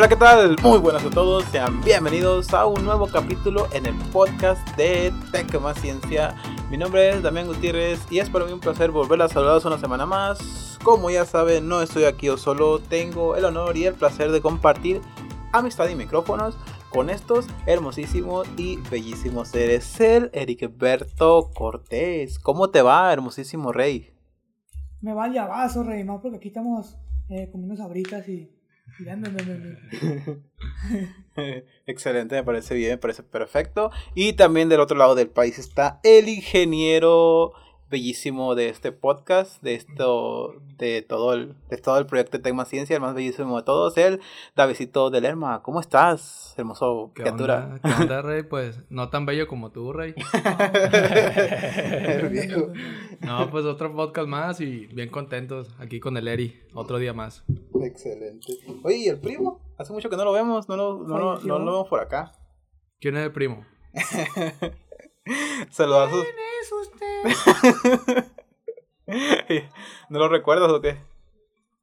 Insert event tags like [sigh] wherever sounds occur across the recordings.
Hola, ¿qué tal? Muy buenas a todos, sean bienvenidos a un nuevo capítulo en el podcast de Tech Ciencia. Mi nombre es Damián Gutiérrez y es para mí un placer volver a saludaros una semana más. Como ya saben, no estoy aquí yo solo, tengo el honor y el placer de compartir amistad y micrófonos con estos hermosísimos y bellísimos seres. El Ericberto Cortés. ¿Cómo te va, hermosísimo rey? Me va el llavazo, rey, más porque aquí estamos eh, comiendo sabritas y [laughs] Excelente, me parece bien, me parece perfecto. Y también del otro lado del país está el ingeniero bellísimo de este podcast, de esto, de todo el, de todo el proyecto de Tecma Ciencia, el más bellísimo de todos, el Davidito de Lerma. ¿Cómo estás, hermoso ¿Qué criatura? Onda? ¿Qué onda, [laughs] Rey? Pues no tan bello como tú, Rey. No, pues otro podcast más y bien contentos aquí con el Eri, otro día más. Excelente. Oye, ¿y el primo? Hace mucho que no lo vemos, no lo, no, no lo vemos por acá. ¿Quién es el primo? [laughs] [laughs] Saludazos. es usted? [laughs] ¿No lo recuerdas o qué?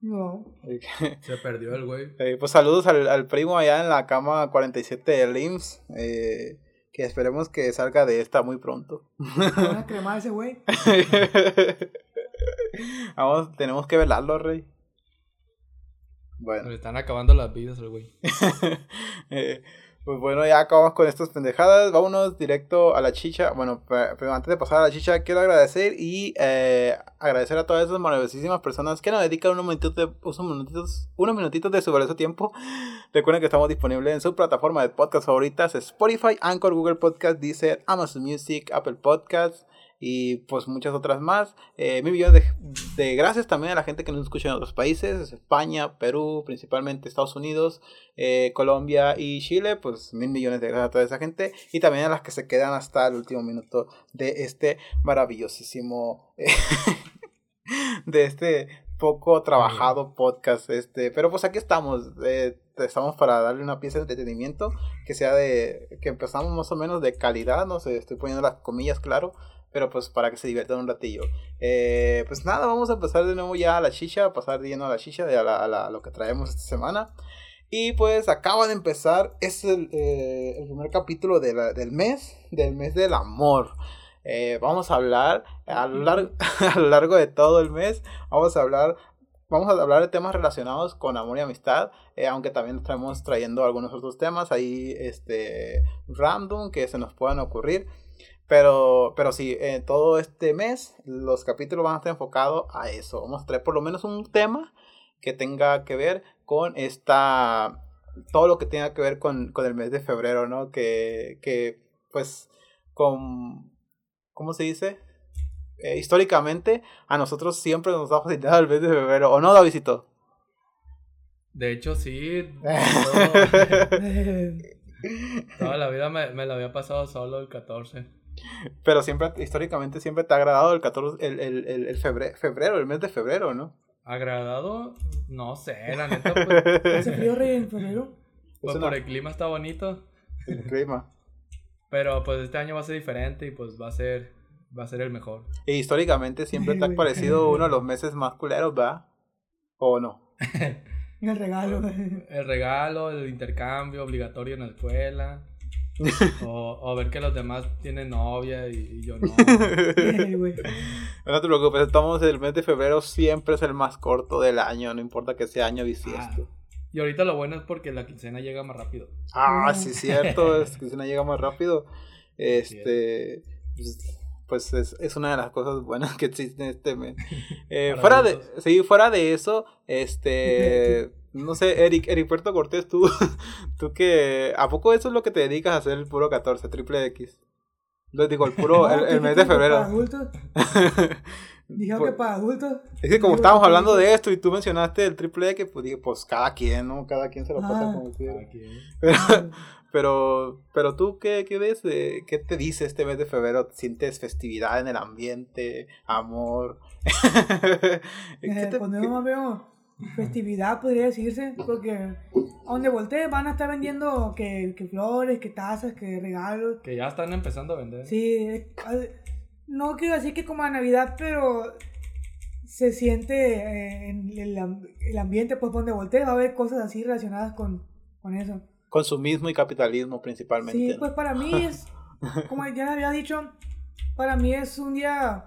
No. [laughs] Se perdió el güey. Eh, pues saludos al, al primo allá en la cama 47 de LIMS. eh, que esperemos que salga de esta muy pronto. Una crema ese güey. Vamos, tenemos que velarlo, Rey. Se Bueno, le están acabando las vidas al güey. eh, pues bueno, ya acabamos con estas pendejadas. Vámonos directo a la chicha. Bueno, pe- pero antes de pasar a la chicha, quiero agradecer y eh, agradecer a todas esas maravillosísimas personas que nos dedican unos minutitos unos minutitos, unos minutitos de su valioso tiempo. Recuerden que estamos disponibles en su plataforma de podcast favoritas: Spotify, Anchor, Google Podcast, Deezer, Amazon Music, Apple Podcasts y pues muchas otras más. Eh, mil millones de, de gracias también a la gente que nos escucha en otros países: España, Perú, principalmente Estados Unidos eh, Colombia y Chile, pues mil millones de gracias a toda esa gente y también a las que se quedan hasta el último minuto de este maravillosísimo, eh, [laughs] de este poco trabajado podcast, este, pero pues aquí estamos, eh, estamos para darle una pieza de entretenimiento que sea de, que empezamos más o menos de calidad, no sé, estoy poniendo las comillas claro, pero pues para que se diviertan un ratillo. Eh, pues nada, vamos a empezar de nuevo ya a la chicha, a pasar de lleno a la chicha, de a, la- a la- a lo que traemos esta semana. Y pues acaba de empezar, es el, eh, el primer capítulo de la- del mes, del mes del amor. Eh, vamos a hablar a lo, largo, [laughs] a lo largo de todo el mes, vamos a hablar, vamos a hablar de temas relacionados con amor y amistad, eh, aunque también estamos trayendo algunos otros temas ahí, este, random que se nos puedan ocurrir. Pero, pero sí, en todo este mes los capítulos van a estar enfocados a eso. Vamos a traer por lo menos un tema que tenga que ver con esta todo lo que tenga que ver con, con el mes de febrero, ¿no? Que, que pues con ¿cómo se dice? Eh, históricamente a nosotros siempre nos ha facilitado el mes de febrero, ¿o no, Davidito? De hecho, sí. [laughs] todo- Eh, [laughs] toda la vida me, me la había pasado solo el 14. Pero siempre, históricamente siempre te ha agradado el 14, el, el, el, el febre- febrero, el mes de febrero, ¿no? ¿Agradado? No sé, la neta, pues, [laughs] Hace frío, rey, en febrero. pues una- por el clima está bonito. El clima. [laughs] Pero pues este año va a ser diferente y pues va a ser, va a ser el mejor. Y históricamente siempre te ha [laughs] parecido uno de los meses más culeros, ¿verdad? ¿O no? El regalo. El regalo, el intercambio obligatorio en la escuela. [laughs] o, o ver que los demás tienen novia y, y yo no. [laughs] No te preocupes, estamos el mes de febrero siempre es el más corto del año, no importa que sea año bisiesto. Y ahorita lo bueno es porque la quincena llega más rápido. Ah, sí, cierto, es que si no llega más rápido. Este, pues, pues es, es una de las cosas buenas que existen este mes. [laughs] Eh, fuera de, sí, fuera de eso, este, no sé, Eric, Eric Puerto Cortés, tú, [laughs] tú que, ¿a poco eso es lo que te dedicas a hacer el puro 14, triple X? Les digo, el puro, el, [laughs] No, el ¿qué mes de que Para febrero. adultos. [laughs] Dijeron que para adultos. Es que como estábamos ¿qué hablando de esto y tú mencionaste el triple X, pues dije, pues cada quien, ¿no? Cada quien se lo pasa Ah. como quiera. Pero, pero, pero tú, ¿qué, qué ves? eh, ¿Qué te dice este mes de febrero? ¿Sientes festividad en el ambiente? ¿Amor? ¿Qué Eh, te- qué- veo festividad, podría decirse, porque a donde voltee van a estar vendiendo que, que flores, que tazas, que regalos. Que ya están empezando a vender. Sí, eh, no quiero decir que como a Navidad, pero se siente eh, en el, el ambiente, pues donde voltee va a haber cosas así relacionadas con, con eso. Consumismo y capitalismo principalmente. Sí, pues para mí es, [laughs] como ya les había dicho, para mí es un día,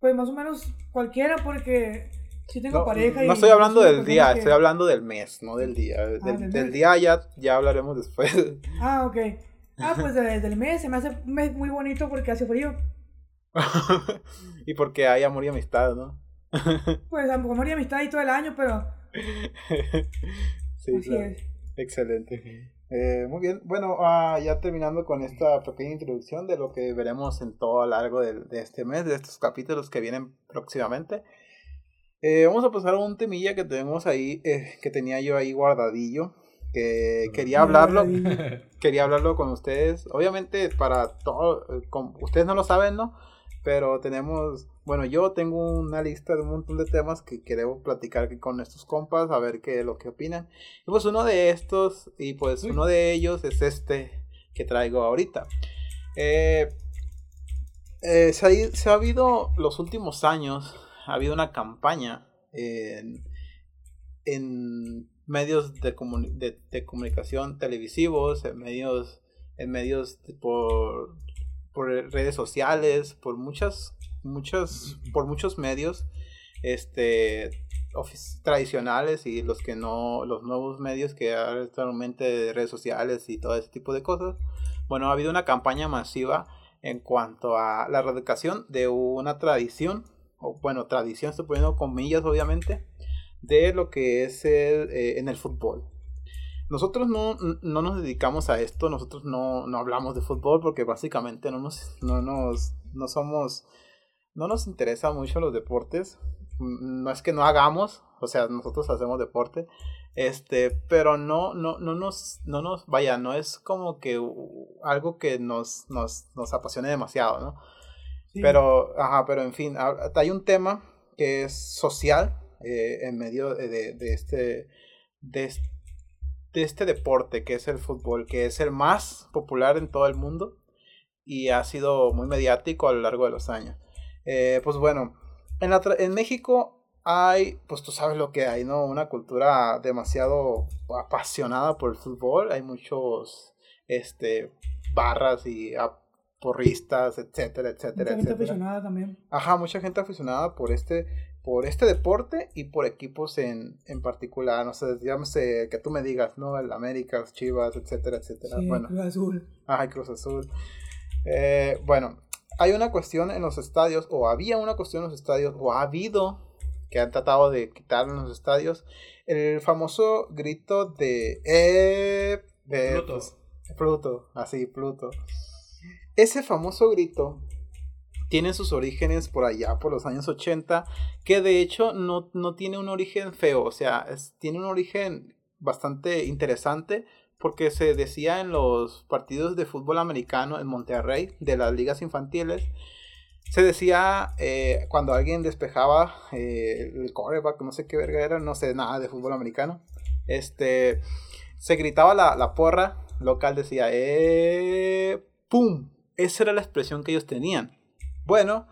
pues más o menos cualquiera porque si tengo No, pareja no estoy hablando del día, que- estoy hablando del mes, no del día. Del, del día ya, ya hablaremos después. [laughs] Ah, ok. Ah, pues desde el mes se me hace un mes muy bonito porque hace frío. [laughs] y porque hay amor y amistad, ¿no? [laughs] Pues amor y amistad y todo el año, pero sí, así claro. es. Excelente. Eh, muy bien. Bueno, ah, ya terminando con esta pequeña introducción de lo que veremos en todo a lo largo del- de, este mes, de estos capítulos que vienen próximamente. Eh, vamos a pasar a un temilla que tenemos ahí, eh, que tenía yo ahí guardadillo, que quería hablarlo, [laughs] quería hablarlo con ustedes. Obviamente para todo, eh, con- ustedes no lo saben, ¿no? Pero tenemos, bueno, yo tengo una lista de un montón de temas que queremos platicar con estos compas, a ver qué lo que opinan. Y pues uno de estos, y pues Uy. uno de ellos es este que traigo ahorita. Eh, eh, se, ha, i- se ha habido los últimos años, ha habido una campaña en, en medios de, comuni- de, de comunicación televisivos, en medios, en medios por, por redes sociales, por muchas, muchas, por muchos medios, este tradicionales y los que no, los nuevos medios que hay actualmente de redes sociales y todo ese tipo de cosas. Bueno, ha habido una campaña masiva en cuanto a la erradicación de una tradición, o bueno, tradición, estoy poniendo comillas obviamente, de lo que es el, eh, en el fútbol. Nosotros no, no nos dedicamos a esto, nosotros no, no hablamos de fútbol porque básicamente no nos, no nos, no somos, no nos interesa mucho los deportes. Mm, No es que no hagamos, o sea, nosotros hacemos deporte, este, pero no, no, no nos, no nos, vaya, no es como que algo que nos, nos, nos apasione demasiado, ¿no? Pero, ajá, pero en fin, ha- hay un tema que es social eh, en medio de, de- este, de, es- de este deporte que es el fútbol, que es el más popular en todo el mundo y ha sido muy mediático a lo largo de los años. Eh, pues bueno, en, la en México hay, pues tú sabes lo que hay, ¿no? Una cultura demasiado apasionada por el fútbol. Hay muchos, este, barras y ah, porristas, etcétera, etcétera, Mucha gente aficionada también. Ajá, mucha gente aficionada por este, por este deporte y por equipos en, en particular. No sé, llámese que tú me digas, ¿no? El América, los Chivas, etcétera, etcétera. Sí, bueno, Cruz Azul. ajá, Cruz Azul. Eh, bueno, hay una cuestión en los estadios, o había una cuestión en los estadios, o ha habido, que han tratado de quitar en los estadios, el famoso grito de... Eh, de Pluto. pues, Pluto, así, Pluto. Ese famoso grito tiene sus orígenes por allá, por los años 80, que de hecho no, no tiene un origen feo, o sea, tiene un origen bastante interesante porque se decía en los partidos de fútbol americano en Monterrey, de las ligas infantiles, se decía eh, cuando alguien despejaba eh, el quarterback, no sé qué verga era, no sé nada de fútbol americano, este, se gritaba la, la porra local, decía, eh, ¡pum! Esa era la expresión que ellos tenían. Bueno,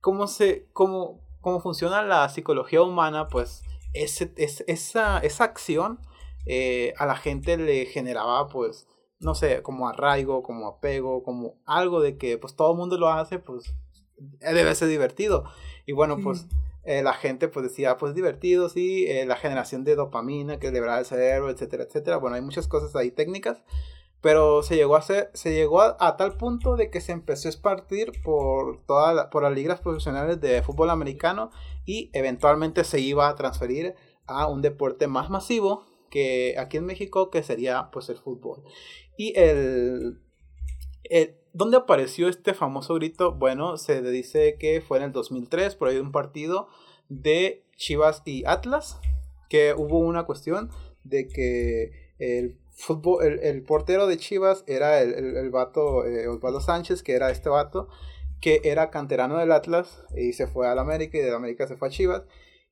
¿cómo, se, cómo, cómo funciona la psicología humana? Pues ese, es- esa, esa acción eh, a la gente le generaba, pues, no sé, como arraigo, como apego, como algo de que, pues, todo el mundo lo hace, pues, debe ser divertido. Y bueno, Sí. pues, eh, la gente, pues, decía, pues, divertido, sí, eh, la generación de dopamina que liberaba el cerebro, etcétera, etcétera. Bueno, hay muchas cosas ahí técnicas, pero se llegó a se llegó a, tal punto de que se empezó a espartir por toda la- por las ligas profesionales de fútbol americano y eventualmente se iba a transferir a un deporte más masivo que aquí en México que sería pues el fútbol y el, el ¿dónde apareció este famoso grito? Bueno, se dice que fue en el 2003 por ahí de un partido de Chivas y Atlas que hubo una cuestión de que el fútbol, el, el portero de Chivas era el, el, el vato eh, Osvaldo Sánchez, que era este vato, que era canterano del Atlas y se fue al América y del América se fue a Chivas.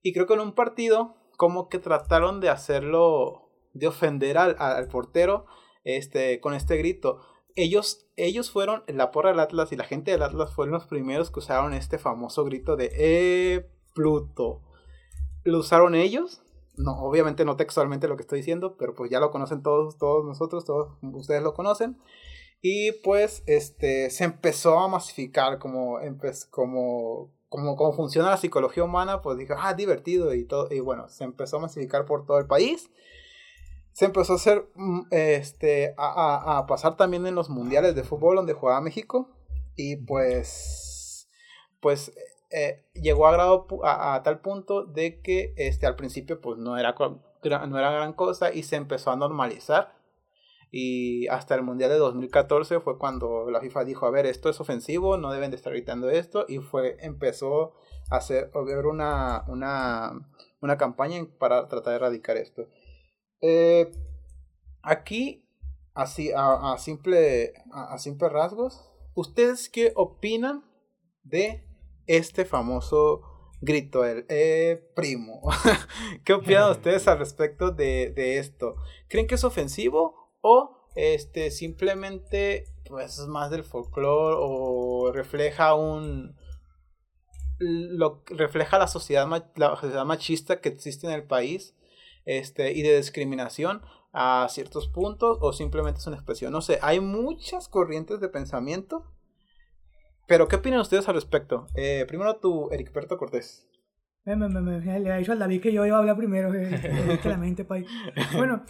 Y creo que en un partido como que trataron de hacerlo, de ofender al, al portero este, con este grito. Ellos, ellos fueron, la porra del Atlas y la gente del Atlas fueron los primeros que usaron este famoso grito de ¡Eh, Pluto! Lo usaron ellos no, obviamente no textualmente lo que estoy diciendo, pero pues ya lo conocen todos, todos nosotros, todos ustedes lo conocen. Y pues este, se empezó a masificar como, como, como, como funciona la psicología humana, pues dije, ah, divertido y todo. Y bueno, se empezó a masificar por todo el país. Se empezó a hacer, mm, este, a, a, pasar también en los mundiales de fútbol donde jugaba México. Y pues, pues eh, llegó a, a, a, tal punto de que este, al principio pues no era, no era gran cosa y se empezó a normalizar y hasta el Mundial de 2014 fue cuando la FIFA dijo, a ver, esto es ofensivo, no deben de estar gritando esto. Y fue, empezó a hacer, ver una, una, una campaña para tratar de erradicar esto. Eh, aquí, así, a, a simple, a, simple rasgos, ¿ustedes qué opinan de este famoso grito, el eh, primo? [laughs] ¿Qué opinan ustedes al respecto de, de esto? ¿Creen que es ofensivo o este simplemente pues es más del folclore o refleja un lo refleja la sociedad la sociedad machista que existe en el país este y de discriminación a ciertos puntos o simplemente es una expresión no sé hay muchas corrientes de pensamiento pero qué opinan ustedes al respecto eh, primero tu Ericberto Cortés me, me, me, le ha dicho al David que yo iba a hablar primero claramente [laughs] bueno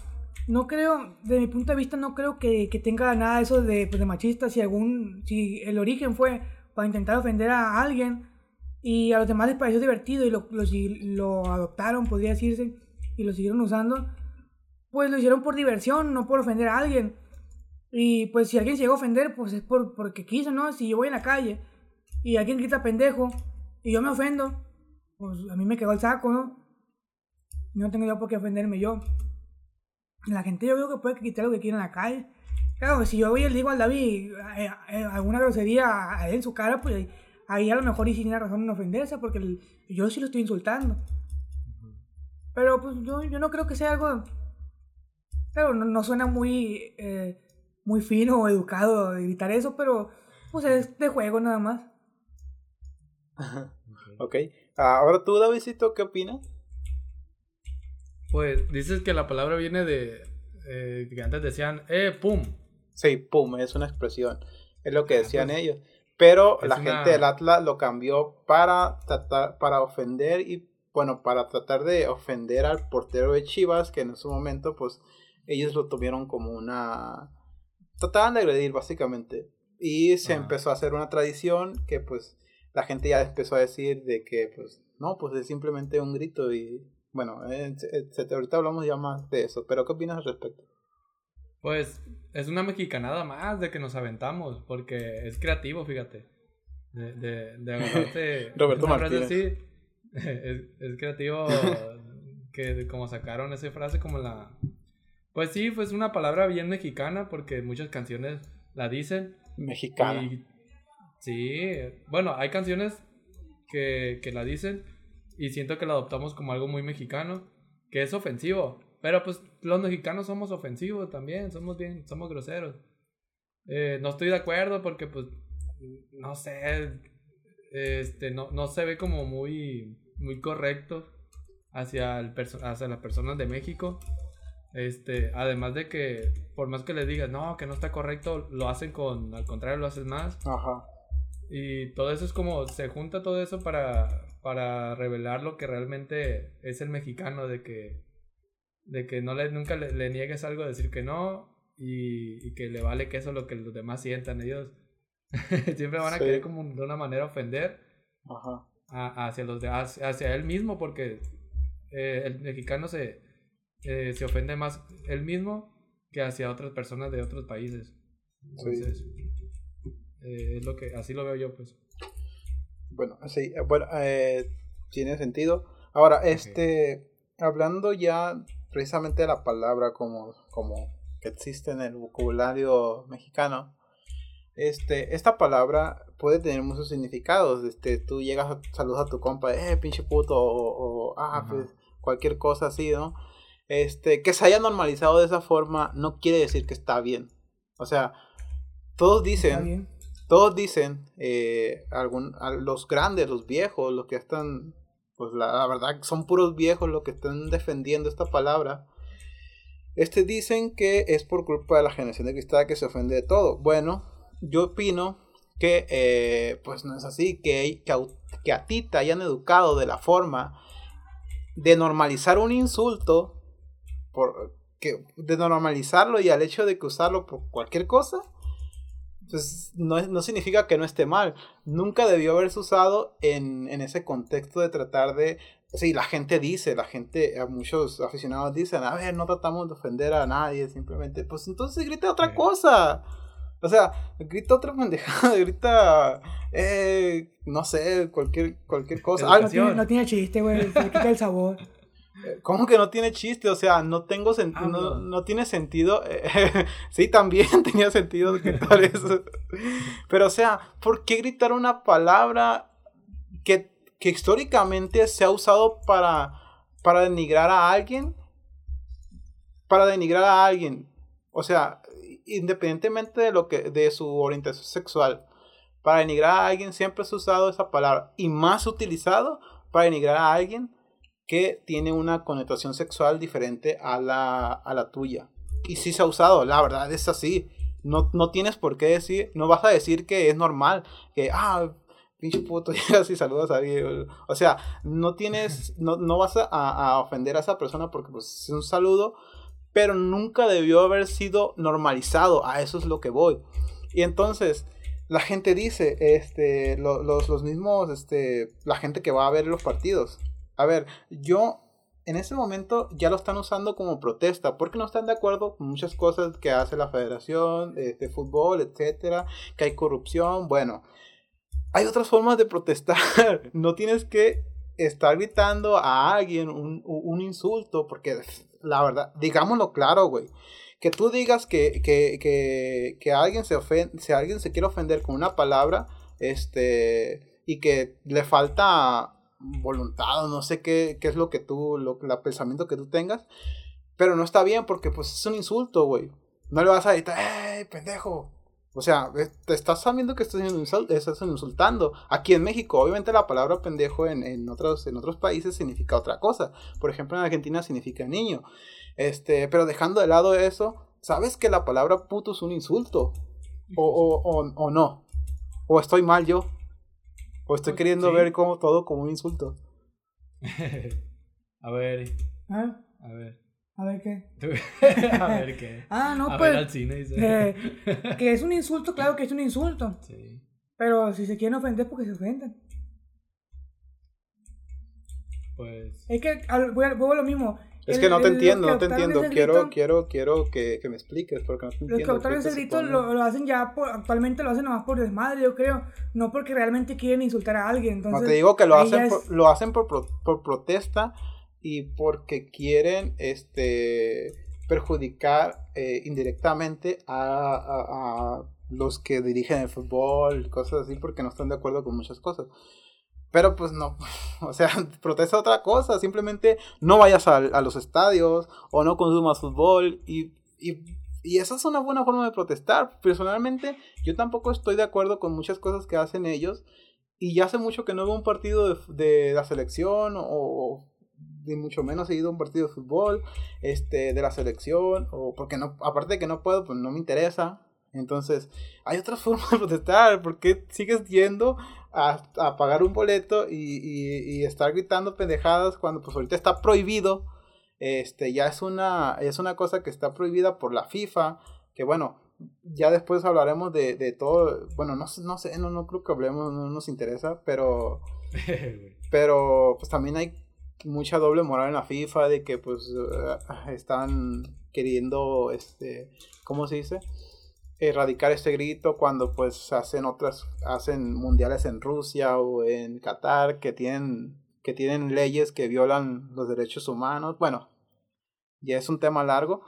no creo, de mi punto de vista, no creo que, que tenga nada de eso de, pues, de machista. Si, algún, si el origen fue para intentar ofender a alguien y a los demás les pareció divertido y lo, lo, lo adoptaron, podría decirse, y lo siguieron usando, pues lo hicieron por diversión, no por ofender a alguien. Y pues si alguien se llegó a ofender, pues es por, porque quiso, ¿no? Si yo voy en la calle y alguien grita pendejo y yo me ofendo, pues a mí me quedó el saco, ¿no? No tengo yo por qué ofenderme yo. La gente yo creo que puede quitar lo que quiera en la calle. Claro, si yo voy y le digo al David eh, eh, alguna grosería a él en su cara, pues ahí a lo mejor y sí tiene razón en ofenderse, porque yo sí lo estoy insultando. Pero pues yo, yo no creo que sea algo... Claro, no, suena muy, eh, muy fino o educado gritar eso, pero pues es de juego nada más. ok. Ahora tú, Davidito, ¿qué opinas? Pues dices que la palabra viene de eh, que antes decían, eh, pum. Sí, pum, es una expresión. Es lo que ah, decían pues, ellos. Pero la gente del Atlas lo cambió para tratar, para ofender y, bueno, para tratar de ofender al portero de Chivas, que en su momento, pues, ellos lo tuvieron como una... Trataban de agredir, básicamente. Y se empezó a hacer una tradición que, pues, la gente ya empezó a decir de que, pues, no, pues es simplemente un grito y bueno, ahorita hablamos ya más de eso, pero ¿qué opinas al respecto? Pues es una mexicanada más de que nos aventamos, porque es creativo, fíjate. De, de, de agarrarte. [laughs] Roberto Martínez. Así, [laughs] es, es creativo que como sacaron esa frase como la... Pues sí, pues una palabra bien mexicana, porque muchas canciones la dicen. Mexicana. sí, bueno, hay canciones que, que la dicen y siento que lo adoptamos como algo muy mexicano, que es ofensivo. Pero pues los mexicanos somos ofensivos también, somos bien, somos groseros. Eh, no estoy de acuerdo porque pues, no sé, este, no, no se ve como muy, muy correcto hacia, el hacia las personas de México. Este, además de que, por más que les digas, no, que no está correcto, lo hacen con, al contrario, lo hacen más. Ajá. Y todo eso es como, se junta todo eso para, para revelar lo que realmente es el mexicano, de que, de que no le, nunca le, niegues algo, decir que no, y, que le vale que eso lo que los demás sientan. Ellos [laughs] siempre van a querer como de una manera ofender hacia, los de, hacia, él mismo, porque eh, el mexicano se, eh, se ofende más él mismo que hacia otras personas de otros países. Entonces, eh, es lo que, así lo veo yo, pues. Bueno, sí, eh, bueno, eh, tiene sentido. Ahora, este, hablando ya precisamente de la palabra como, como que existe en el vocabulario mexicano, este, esta palabra puede tener muchos significados. Este, tú llegas, a, saludas a tu compa, eh, pinche puto, o, ah, pues, cualquier cosa así, ¿no? Este, que se haya normalizado de esa forma no quiere decir que está bien. O sea, todos dicen, todos dicen, eh, algún, los grandes, los viejos, los que están pues la, la verdad son puros viejos los que están defendiendo esta palabra. Este dicen que es por culpa de la generación de cristal que se ofende de todo. Bueno, yo opino que eh, pues no es así, que, que, a, que a ti te hayan educado de la forma de normalizar un insulto, por, que, de normalizarlo y al hecho de que usarlo por cualquier cosa, pues no, no significa que no esté mal. Nunca debió haberse usado en, en ese contexto de tratar de Sí, la gente dice, la gente, muchos aficionados dicen, a ver, no tratamos de ofender a nadie, simplemente, pues entonces grita otra cosa. O sea, grita otra pendejada, [laughs] grita, eh, no sé, cualquier, cualquier cosa. No tiene, no tiene chiste, güey, quita el sabor. ¿Cómo que no tiene chiste? O sea, no tengo sentido, no, no, tiene sentido. [laughs] sí, también [laughs] tenía sentido gritar eso. [laughs] Pero, o sea, ¿por qué gritar una palabra que que históricamente se ha usado para, para denigrar a alguien, para denigrar a alguien, o sea, independientemente de lo que de su orientación sexual, para denigrar a alguien siempre se ha usado esa palabra y más utilizado para denigrar a alguien que tiene una connotación sexual diferente a la, a la tuya. Y sí se ha usado, la verdad es así. No, no tienes por qué decir, no vas a decir que es normal, que, ah, pinche puto, [laughs] llegas y saludas a alguien. O sea, no tienes, no, no vas a, a, ofender a esa persona porque pues, es un saludo, pero nunca debió haber sido normalizado. A eso es lo que voy. Y entonces, la gente dice, este, los, los mismos, este, la gente que va a ver los partidos. A ver, yo en ese momento ya lo están usando como protesta porque no están de acuerdo con muchas cosas que hace la federación de, fútbol, etcétera, que hay corrupción. Bueno, hay otras formas de protestar. [laughs] No tienes que estar gritando a alguien un, un insulto, porque la verdad, digámoslo claro, güey. Que tú digas que, que, que, que alguien se ofende, si alguien se quiere ofender con una palabra, este, y que le falta voluntad, o no sé qué, qué es lo que tú, lo, el pensamiento que tú tengas, pero no está bien porque pues es un insulto, güey. No le vas a decir, ¡ey, pendejo! O sea, te estás sabiendo que estás, estás insultando. Aquí en México, obviamente la palabra pendejo en, en, otros, en otros países significa otra cosa. Por ejemplo, en Argentina significa niño. Este, pero dejando de lado eso, ¿sabes que la palabra puto es un insulto? O, o, o, o no. O estoy mal yo. O estoy pues queriendo ver como todo como un insulto. [laughs] a ver. ¿Ah? A ver. A ver qué. [laughs] a ver qué. [laughs] Ah, no, a pues. Ver al cine, dice. eh, que es un insulto, claro que es un insulto. Sí. Pero si se quieren ofender, porque se ofenden. Pues. Es que al, vuelvo a lo mismo. Es que no te entiendo, no te entiendo. Quiero, grito, quiero, quiero que, que, me expliques, porque no te entiendo. Los que optaron ese grito lo, lo, hacen ya, por, actualmente lo hacen nomás por desmadre, yo creo. No porque realmente quieren insultar a alguien. Entonces, no, te digo que lo hacen, es... por, lo hacen por, por protesta y porque quieren este perjudicar eh, indirectamente a, a, a, los que dirigen el fútbol, cosas así, porque no están de acuerdo con muchas cosas. Pero pues no, [laughs] o sea, [laughs] protesta otra cosa, simplemente no vayas a, a los estadios o no consumas fútbol. Y, y, y, esa es una buena forma de protestar. Personalmente, yo tampoco estoy de acuerdo con muchas cosas que hacen ellos. Y ya hace mucho que no veo un partido de, de la selección o, ni mucho menos he ido a un partido de fútbol, este, de la selección, o porque no, aparte de que no puedo, pues no me interesa. Entonces, hay otras [laughs] formas de protestar, ¿por qué sigues yendo a, a pagar un boleto y, y, y, estar gritando pendejadas cuando pues ahorita está prohibido? Este, ya es una, es una cosa que está prohibida por la FIFA, que bueno, ya después hablaremos de, de todo, bueno, no, no sé, no, no creo que hablemos, no nos interesa, pero, [laughs] pero pues también hay mucha doble moral en la FIFA de que pues uh, están queriendo este cómo se dice erradicar este grito cuando pues hacen otras hacen mundiales en Rusia o en Qatar que tienen que tienen leyes que violan los derechos humanos bueno ya es un tema largo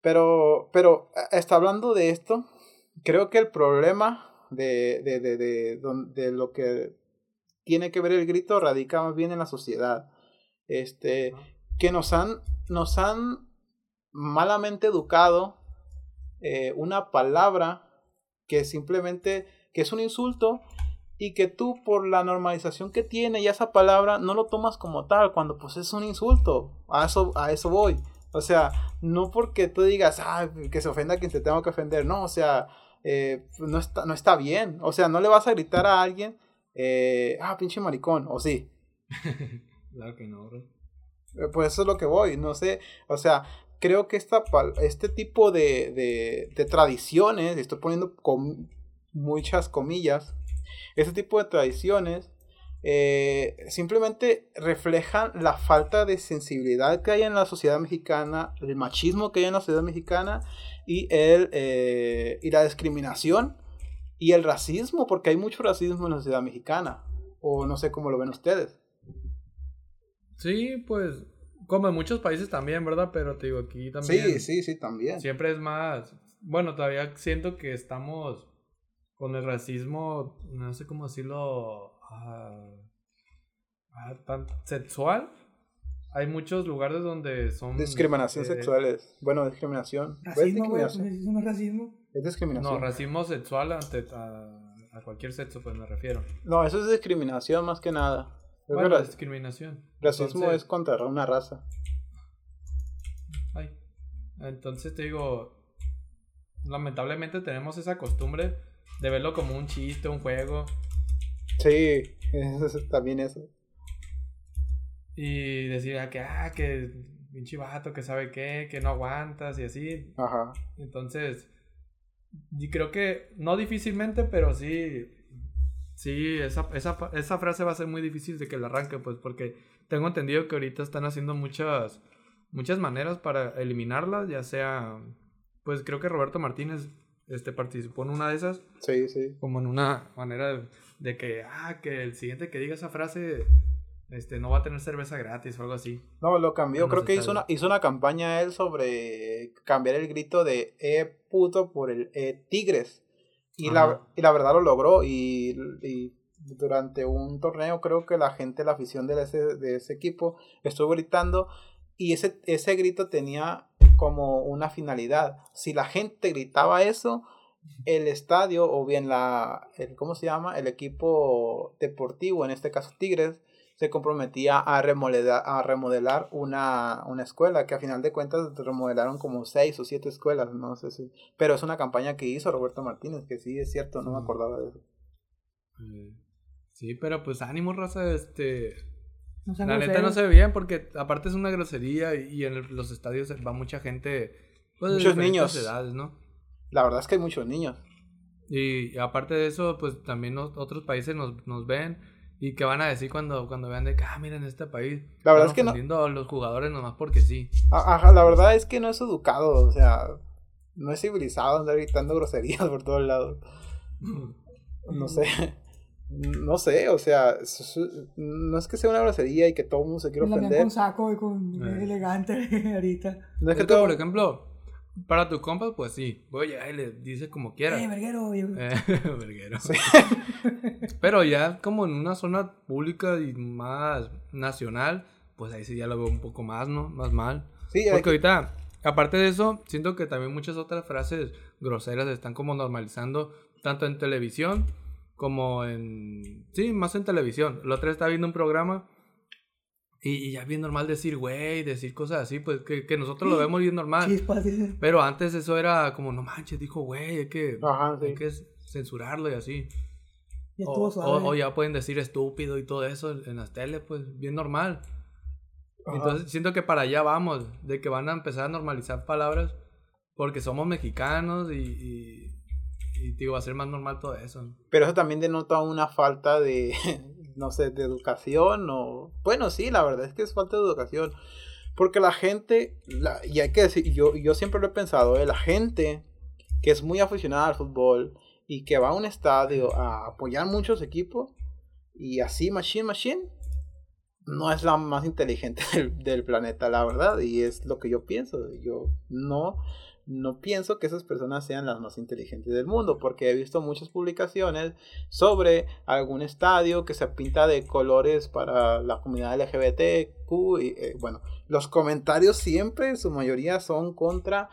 pero pero está hablando de esto creo que el problema de de, de, de, de, de lo que tiene que ver el grito radica más bien en la sociedad. Este, que nos han, nos han malamente educado eh, una palabra que simplemente, que es un insulto y que tú por la normalización que tiene y esa palabra no lo tomas como tal, cuando pues es un insulto. A eso, a eso voy. O sea, no porque tú digas, ah, que se ofenda a quien se tenga que ofender, no, o sea, eh, no, está, no está bien. O sea, no le vas a gritar a alguien, eh, ah, pinche maricón, o sí. [laughs] claro que no, bro. Pues eso es lo que voy, no sé, o sea, creo que esta, este tipo de, de, de tradiciones, estoy poniendo con muchas comillas, este tipo de tradiciones eh, simplemente reflejan la falta de sensibilidad que hay en la sociedad mexicana, el machismo que hay en la sociedad mexicana y, el, eh, y la discriminación y el racismo, porque hay mucho racismo en la sociedad mexicana. O no sé cómo lo ven ustedes. Sí, pues como en muchos países también, ¿verdad? Pero te digo, aquí también. Sí, sí, sí, también. Siempre es más. Bueno, todavía siento que estamos con el racismo, no sé cómo decirlo, uh, tan sexual. Hay muchos lugares donde son... Discriminación eh, sexuales. Bueno, discriminación. Racismo, güey, ¿no es racismo? Es discriminación. No, racismo sexual ante a, cualquier sexo, pues me refiero. No, eso es discriminación más que nada. Bueno, discriminación. Racismo es contra una raza. Ay. Entonces te digo, lamentablemente tenemos esa costumbre de verlo como un chiste, un juego. Sí, [laughs] también eso. Y decir ah, que, ah, que pinche vato, que sabe qué, que no aguantas y así. Ajá. Entonces, y creo que, no difícilmente, pero sí, sí, esa, esa, esa frase va a ser muy difícil de que la arranque, pues, porque tengo entendido que ahorita están haciendo muchas, muchas maneras para eliminarla, ya sea, pues creo que Roberto Martínez este, participó en una de esas. Sí, sí. Como en una manera de, que, ah, que el siguiente que diga esa frase, este, no va a tener cerveza gratis o algo así. No, lo cambió. Creo que hizo una, hizo una campaña él sobre cambiar el grito de E puto por el E tigres. Y la, y la verdad lo logró. Y, y, durante un torneo creo que la gente, la afición de ese, de ese equipo estuvo gritando. Y ese, ese grito tenía como una finalidad. Si la gente gritaba eso, el estadio o bien la, el, ¿cómo se llama? El equipo deportivo, en este caso Tigres, se comprometía a remodelar, a remodelar una, una escuela, que a final de cuentas remodelaron como seis o siete escuelas, no sé si, pero es una campaña que hizo Roberto Martínez, que sí es cierto, no me acordaba de eso. Sí, pero pues ánimo, Rosa, este, la neta no se ve bien porque aparte es una grosería y, en los estadios va mucha gente. Pues, muchos niños. Edades, ¿no? La verdad es que hay muchos niños. Y, aparte de eso, pues también otros países nos, nos ven y que van a decir cuando, cuando vean de que, ah, miren este país. La verdad es que no. a los jugadores nomás porque sí. Ajá, la verdad es que no es educado, o sea, no es civilizado andar gritando groserías por todos lados. [laughs] no sé. No sé, o sea, no es que sea una grosería y que todo el mundo se quiera ofender. con saco y con eh. elegante [laughs] ahorita. No es que, todo... por ejemplo, para tu compas, pues sí. Voy a y le dice como quiera. Eh, verguero, eh, [laughs] verguero. [laughs] Pero ya como en una zona pública y más nacional, pues ahí sí ya lo veo un poco más, ¿no? Más mal. Sí, Porque ahorita, aparte de eso, siento que también muchas otras frases groseras están como normalizando, tanto en televisión como en... Sí, más en televisión. La otra estaba viendo un programa y, ya bien normal decir, güey, decir cosas así, pues que, que nosotros lo vemos bien normal. Pero antes eso era como, no manches, dijo, güey, hay que, hay que censurarlo y así. o, o, ya pueden decir estúpido y todo eso en las teles, pues bien normal. Entonces siento que para allá vamos, de que van a empezar a normalizar palabras porque somos mexicanos y y digo, va a ser más normal todo eso. Pero eso también denota una falta de, no sé, de educación o... Bueno, sí, la verdad es que es falta de educación. Porque la gente, y hay que decir, yo, yo siempre lo he pensado, ¿eh? la gente que es muy aficionada al fútbol y que va a un estadio a apoyar muchos equipos y así, machine, machine, no es la más inteligente [laughs] del, del planeta, la verdad, y es lo que yo pienso. Yo no no pienso que esas personas sean las más inteligentes del mundo, porque he visto muchas publicaciones sobre algún estadio que se pinta de colores para la comunidad LGBTQ y eh, bueno, los comentarios siempre, en su mayoría, son contra,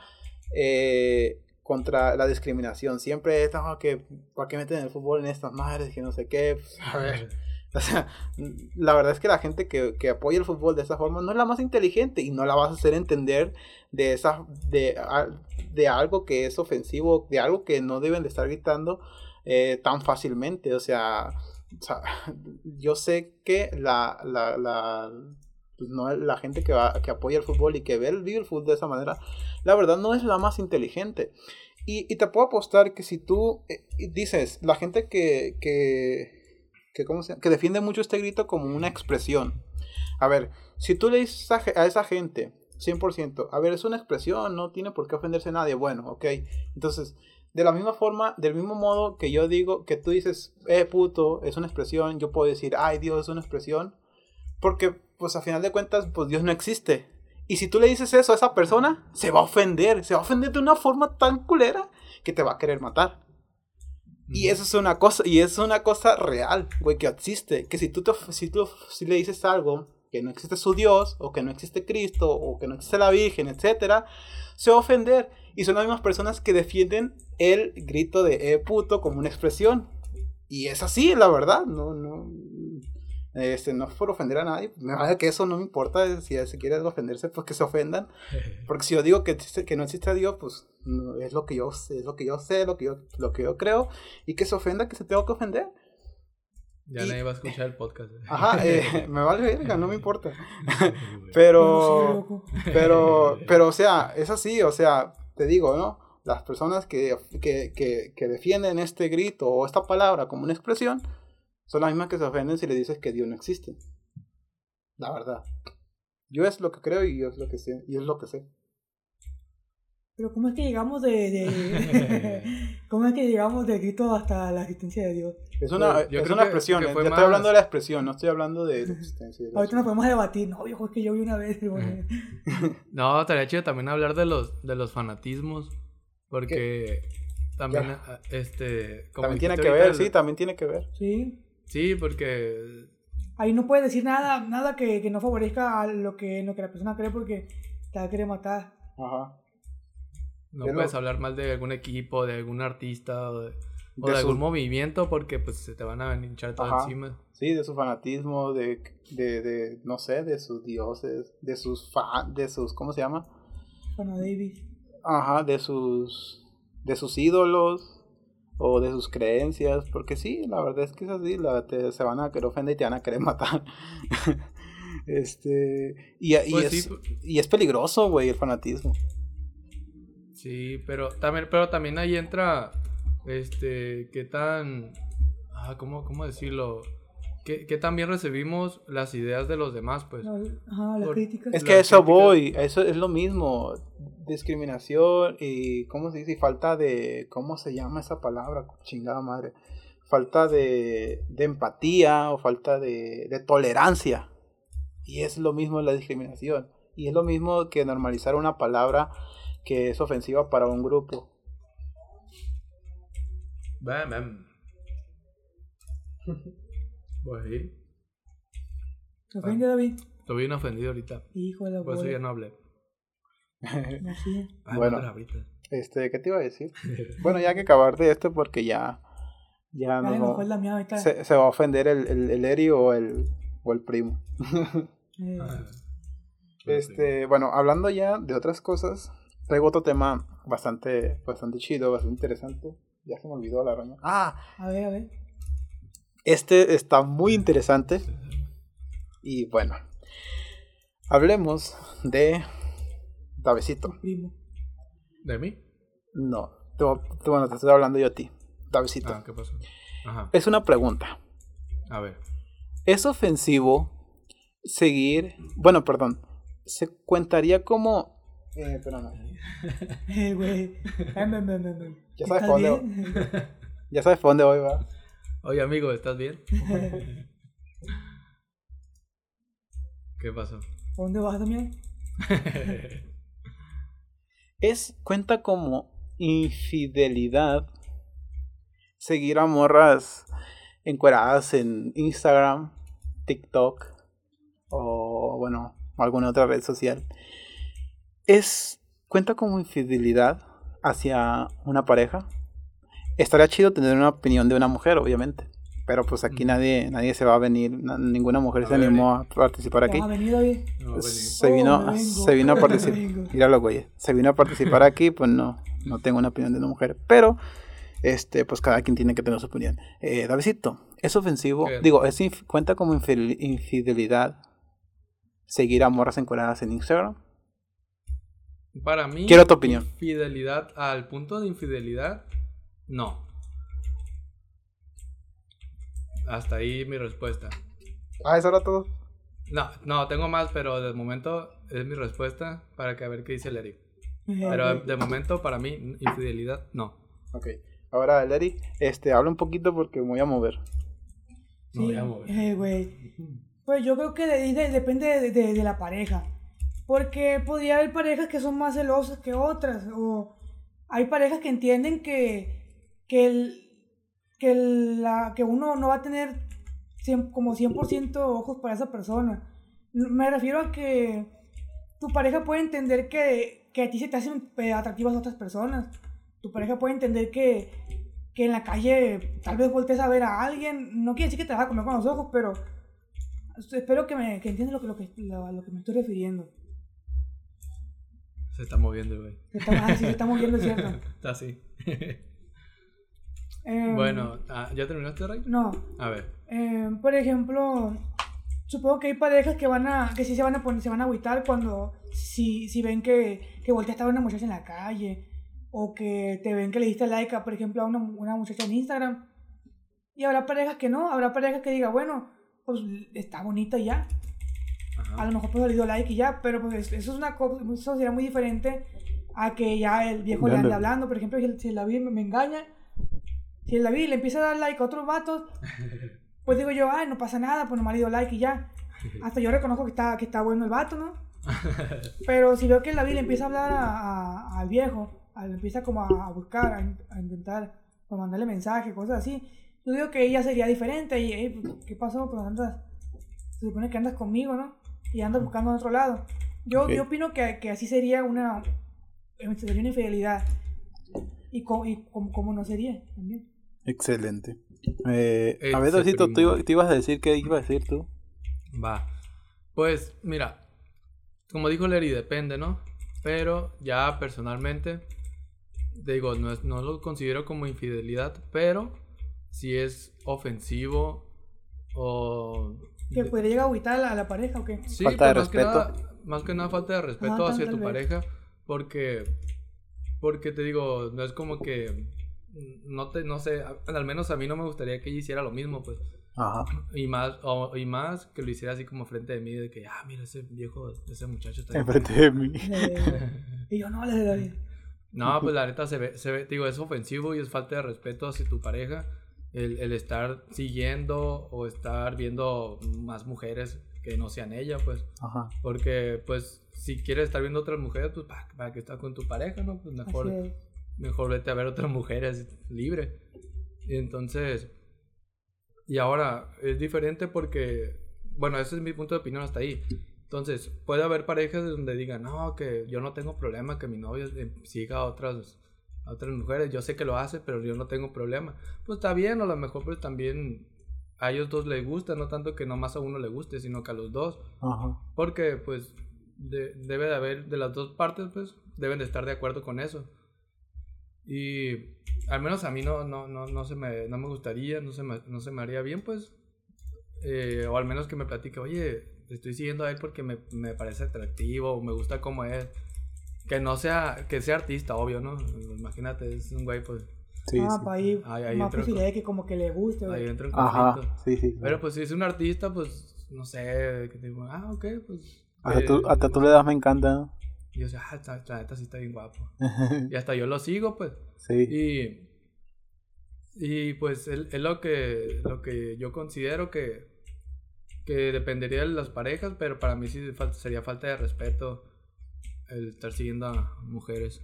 eh, contra la discriminación. Siempre es, no, que, ¿para qué meten el fútbol en estas madres? Que no sé qué. Pues, [laughs] a ver. [laughs] O sea, la verdad es que la gente que, que, apoya el fútbol de esta forma no es la más inteligente y no la vas a hacer entender de, esa, de, de algo que es ofensivo, de algo que no deben de estar gritando eh, tan fácilmente. O sea, o sea, [laughs] yo sé que la, la, la, pues no, la gente que, va, que apoya el fútbol y que ve el, vive el fútbol de esa manera, la verdad no es la más inteligente. Y, y te puedo apostar que si tú eh, dices, la gente que, que, que, ¿cómo se que defiende mucho este grito como una expresión. A ver, si tú le dices a, a esa gente, 100%, a ver, es una expresión, no tiene por qué ofenderse a nadie, bueno, ok. Entonces, de la misma forma, del mismo modo que yo digo, que tú dices, eh, puto, es una expresión, yo puedo decir, ay, Dios, es una expresión, porque, pues, a final de cuentas, pues, Dios no existe. Y si tú le dices eso a esa persona, se va a ofender, se va a ofender de una forma tan culera que te va a querer matar. Y eso es una cosa, y es una cosa real, güey, que existe. Que si tú, te, si tú si le dices algo, que no existe su Dios, o que no existe Cristo, o que no existe la Virgen, etc., se va a ofender. Y son las mismas personas que defienden el grito de eh, puto como una expresión. Y es así, la verdad. No, no, este, no es por ofender a nadie. Me vale que eso no me importa. Si se quiere ofenderse, pues que se ofendan. [laughs] Porque si yo digo que, que no existe Dios, pues no, es lo que yo sé, es lo que yo sé, lo que yo, lo que yo creo. Y que se ofenda, que se tengo que ofender. Ya y, nadie va a escuchar el podcast. Ajá, eh, [laughs] me vale verga, no me importa. [laughs] pero, pero, pero, o sea, es así, o sea, te digo, ¿no? Las personas que, que, que, que, defienden este grito o esta palabra como una expresión son las mismas que se ofenden si le dices que Dios no existe. La verdad. Yo es lo que creo y yo es lo que sé. Y es lo que sé. Pero ¿cómo es que llegamos de, de [laughs] [laughs] cómo es que llegamos de grito hasta la existencia de Dios? Es una, es una expresión, que, yo estoy hablando de la expresión, no estoy hablando de la existencia. De Ahorita nos podemos debatir, no, viejo, es que yo vi una vez. [laughs] no, estaría chido también hablar de los, de los fanatismos, porque ¿Qué? también, ya. este... Como también tiene que ver, el... sí, también tiene que ver. Sí. Sí, porque... Ahí no puedes decir nada, nada que, que no favorezca a lo que, lo que la persona cree porque te va a querer matar. Ajá. No puedes hablar mal de algún equipo, de algún artista o de, o de, de algún su... movimiento porque pues se te van a hinchar todo Ajá. encima. Sí, de su fanatismo, de, de, de, no sé, de sus dioses, de sus fan, de sus, ¿cómo se llama? Fana Davis. Ajá, de sus, de sus ídolos o de sus creencias, porque sí, la verdad es que es así, la, te, se van a querer ofender y te van a querer [laughs] matar. este, y, y, pues es, sí. y es peligroso, güey, el fanatismo. Sí, pero también, pero también ahí entra, este, qué tan, ah, ¿cómo, cómo decirlo? ¿Qué, ¿Qué tan bien recibimos las ideas de los demás, pues? Ajá, las críticas. Es que a eso voy, eso es lo mismo, discriminación y, ¿cómo se dice? Y falta de, ¿cómo se llama esa palabra? Chingada madre. Falta de, de empatía o falta de, de tolerancia. Y es lo mismo la discriminación. Y es lo mismo que normalizar una palabra que es ofensiva para un grupo. Bam, bam. [laughs] Pues sí. ¿Te ofende, David? Estoy bien ofendido ahorita. Hijo de la Por eso ya no hablé. [laughs] Ay, bueno, este, ¿qué te iba a decir? [laughs] bueno, ya hay que acabar de esto porque ya. Ya Ay, no. mejor la mía ahorita. Se, se, va a ofender el, el, el Eri o el, o el primo. [laughs] Eh, Ah, este, bueno, hablando ya de otras cosas, traigo otro tema bastante, bastante chido, bastante interesante. Ya se me olvidó la roña. Ah, a ver, a ver. Este está muy interesante. Y bueno, hablemos de Davecito. ¿De mí? No, bueno, te estoy hablando yo a ti. Davecito. Ah, ¿qué pasó? Ajá. Es una pregunta. A ver. ¿Es ofensivo seguir, bueno, perdón, se contaría como... Eh, espérame. [laughs] Eh, güey. Em, em, em, em. Ya sabes ¿Estás por dónde, ya sabes por dónde voy, va. Oye, amigo, ¿estás bien? [laughs] ¿Qué pasó? ¿A dónde vas, Damián? [laughs] Es, cuenta como infidelidad seguir a morras encueradas en Instagram, TikTok o bueno, alguna otra red social. Es, cuenta como infidelidad hacia una pareja, estaría chido tener una opinión de una mujer, obviamente. Pero pues aquí nadie, nadie se va a venir, na- ninguna mujer A se ver, animó a participar aquí. No, Se Oh, vino, se vino a Me participar. [laughs] Míralo, güey. Se vino a participar aquí, pues no, no tengo una opinión de una mujer. Pero, este, pues cada quien tiene que tener su opinión. Eh, Davidito, ¿es ofensivo? ¿Qué? Digo, ¿es inf- ¿cuenta como infidel- infidelidad seguir a morras encueradas en Instagram? Para mí, Quiero tu opinión. Fidelidad al punto de infidelidad, no. Hasta ahí mi respuesta. Ah, eso era todo. No, no, tengo más, pero de momento es mi respuesta para que a ver qué dice el Eric. Pero de momento, para mí, infidelidad, no. Ok. Ahora, Larry, este, habla un poquito porque me voy a mover. No, Sí, ya, mover. eh, güey. Pues yo creo que de- de- depende de, de- de la pareja. Porque podría haber parejas que son más celosas que otras. O hay parejas que entienden que, que, el- que, el- la, que uno no va a tener cien- como 100% ojos para esa persona. Me refiero a que tu pareja puede entender que, que a ti se te hacen eh, atractivas otras personas. Tu pareja puede entender que, que en la calle tal vez voltees a ver a alguien. No quiere decir que te vas a comer con los ojos, pero espero que, me, que entiendas lo que, lo, que, lo, a lo que me estoy refiriendo. Se está moviendo, güey. Se está, ah, sí, se está moviendo, es cierto. [laughs] Está así. [laughs] Em, bueno, ah, ¿ya terminaste, Ray? No, A ver. Eh, por ejemplo, supongo que hay parejas que van a, que sí se van a poner, se van a agüitar cuando, si, si ven que, que volteaste a ver a una muchacha en la calle, o que te ven que le diste like, a, por ejemplo, a una, una muchacha en Instagram. Y habrá parejas que no, habrá parejas que diga, bueno, pues está bonita y ya. A Ajá. lo mejor pues le dio like y ya, pero pues eso es una cosa, eso sería muy diferente a que ya el viejo le ande hablando. Por ejemplo, si el David me, me engaña, si el David le empieza a dar like a otros vatos, [laughs] pues digo yo, ay, no pasa nada, pues nomás le dio like y ya. [laughs] Hasta yo reconozco que está, que está bueno el vato, ¿no? [laughs] Pero si veo que el David le empieza a hablar a- a- al viejo, a- le empieza como a, a buscar, a, in- a intentar pues, mandarle mensajes, cosas así, yo digo que ella sería diferente y, "Ey, pues, ¿qué pasó? Pues andas, se supone que andas conmigo, ¿no? Y andas buscando en otro lado. Yo, yo opino que, que así sería una, sería una infidelidad. Y, co- y como, como no sería también. Excelente. Eh, a ver, Davidito, ¿tú, tú ibas a decir qué ibas a decir tú? Va. Pues, mira. Como dijo Larry, depende, ¿no? Pero ya personalmente, te digo, no, es, no lo considero como infidelidad, pero si es ofensivo o... Que de- podría llegar a agüitar a la, pareja o qué. Sí, Falta de pues, más que respeto. nada- más que nada falta de respeto Ah, hacia tu vez. pareja, porque porque te digo, no es como que no te no sé, al menos a mí no me gustaría que ella hiciera lo mismo, pues. Ajá. Y más o- y más que lo hiciera así como frente de mí de que, ah, mira ese viejo, ese muchacho está bien Enfrente de mí. [laughs] Y yo no le doy. No, pues la neta se ve, se ve, digo, es ofensivo y es falta de respeto hacia tu pareja el, el estar siguiendo o estar viendo más mujeres que no sean ella, pues. Ajá. Porque, pues, si quieres estar viendo otras mujeres, pues, para, para que estar con tu pareja, ¿no? Pues mejor, Así es. Mejor vete a ver otras mujeres libre. Y entonces, y ahora es diferente porque, bueno, ese es mi punto de opinión hasta ahí. Entonces, puede haber parejas donde digan, no, que yo no tengo problema que mi novia eh, siga a otras, a otras mujeres. Yo sé que lo hace, pero yo no tengo problema. Pues está bien, a lo mejor pues también a ellos dos les gusta, no tanto que nomás a uno le guste, sino que a los dos. Ajá. Porque pues de- debe de haber, de las dos partes, pues deben de estar de acuerdo con eso. Y al menos a mí no, no, no, no, se me, no me gustaría, no se me, no se me haría bien, pues. Eh, o al menos que me platique, oye, estoy siguiendo a él porque me, me parece atractivo, o me gusta cómo es. Que no sea, que sea artista, obvio, ¿no? Imagínate, es un güey, pues, Sí, ah, sí. para ahí, Ahí- ahí más entra posibilidad de que como que le guste. güey. ahí entra en Ajá. conflicto. Sí, sí. Pero pues si es un artista, pues, no sé, que te digo, ah, ok, pues. hasta, eh, tú, hasta tú le das me encanta, ¿no? Y yo decía, ah, esta- la neta sí está bien guapo. Y hasta yo lo sigo, pues. sí. Y, y pues es, es lo que lo que yo considero que, que dependería de las parejas, pero para mí sí sería falta de respeto el estar siguiendo a mujeres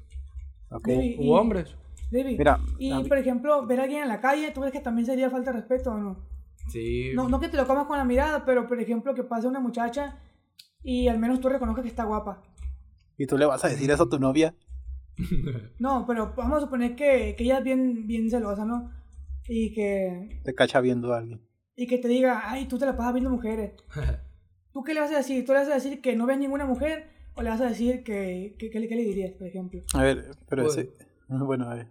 Ok. Sí. u hombres. David, Mira, y por ejemplo, ver a alguien en la calle, ¿tú crees que también sería falta de respeto o no? Sí. No, no que te lo comas con la mirada, pero por ejemplo que pase una muchacha y al menos tú reconozcas que está guapa. ¿Y tú le vas a decir eso a tu novia? No, pero vamos a suponer que, que ella es bien, bien celosa, ¿no? Y que, Te cacha viendo a alguien. y que te diga, ay, tú te la pasas viendo mujeres. [laughs] ¿Tú qué le vas a decir? ¿Tú le vas a decir que no ves ninguna mujer? ¿O le vas a decir que, que, que le, qué le dirías, por ejemplo? A ver, pero Pues- ese... [laughs] Bueno, a ver.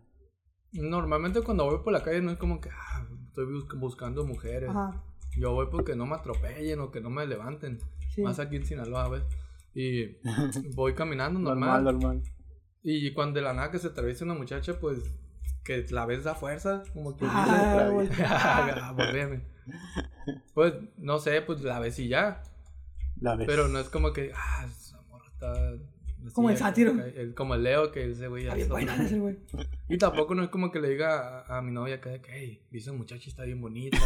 Normalmente cuando voy por la calle no es como que ah, estoy bus- buscando mujeres. Ajá, Yo voy porque no me atropellen o que no me levanten. sí. Más aquí en Sinaloa, ¿ves? Y [laughs] voy caminando Normal, normal. normal. Y cuando de la nada que se atraviesa una muchacha, pues que la ves da fuerza, como que Ah, dice. Ah. [laughs] Pues no sé, pues la ves y ya. La ves. Pero no es como que, ah, esa morra está. Como el sátiro. como el Leo, que ese güey Está bien buena ese güey. Y tampoco no es como que le diga a, a mi novia que, que hey, esa muchacha está bien bonita.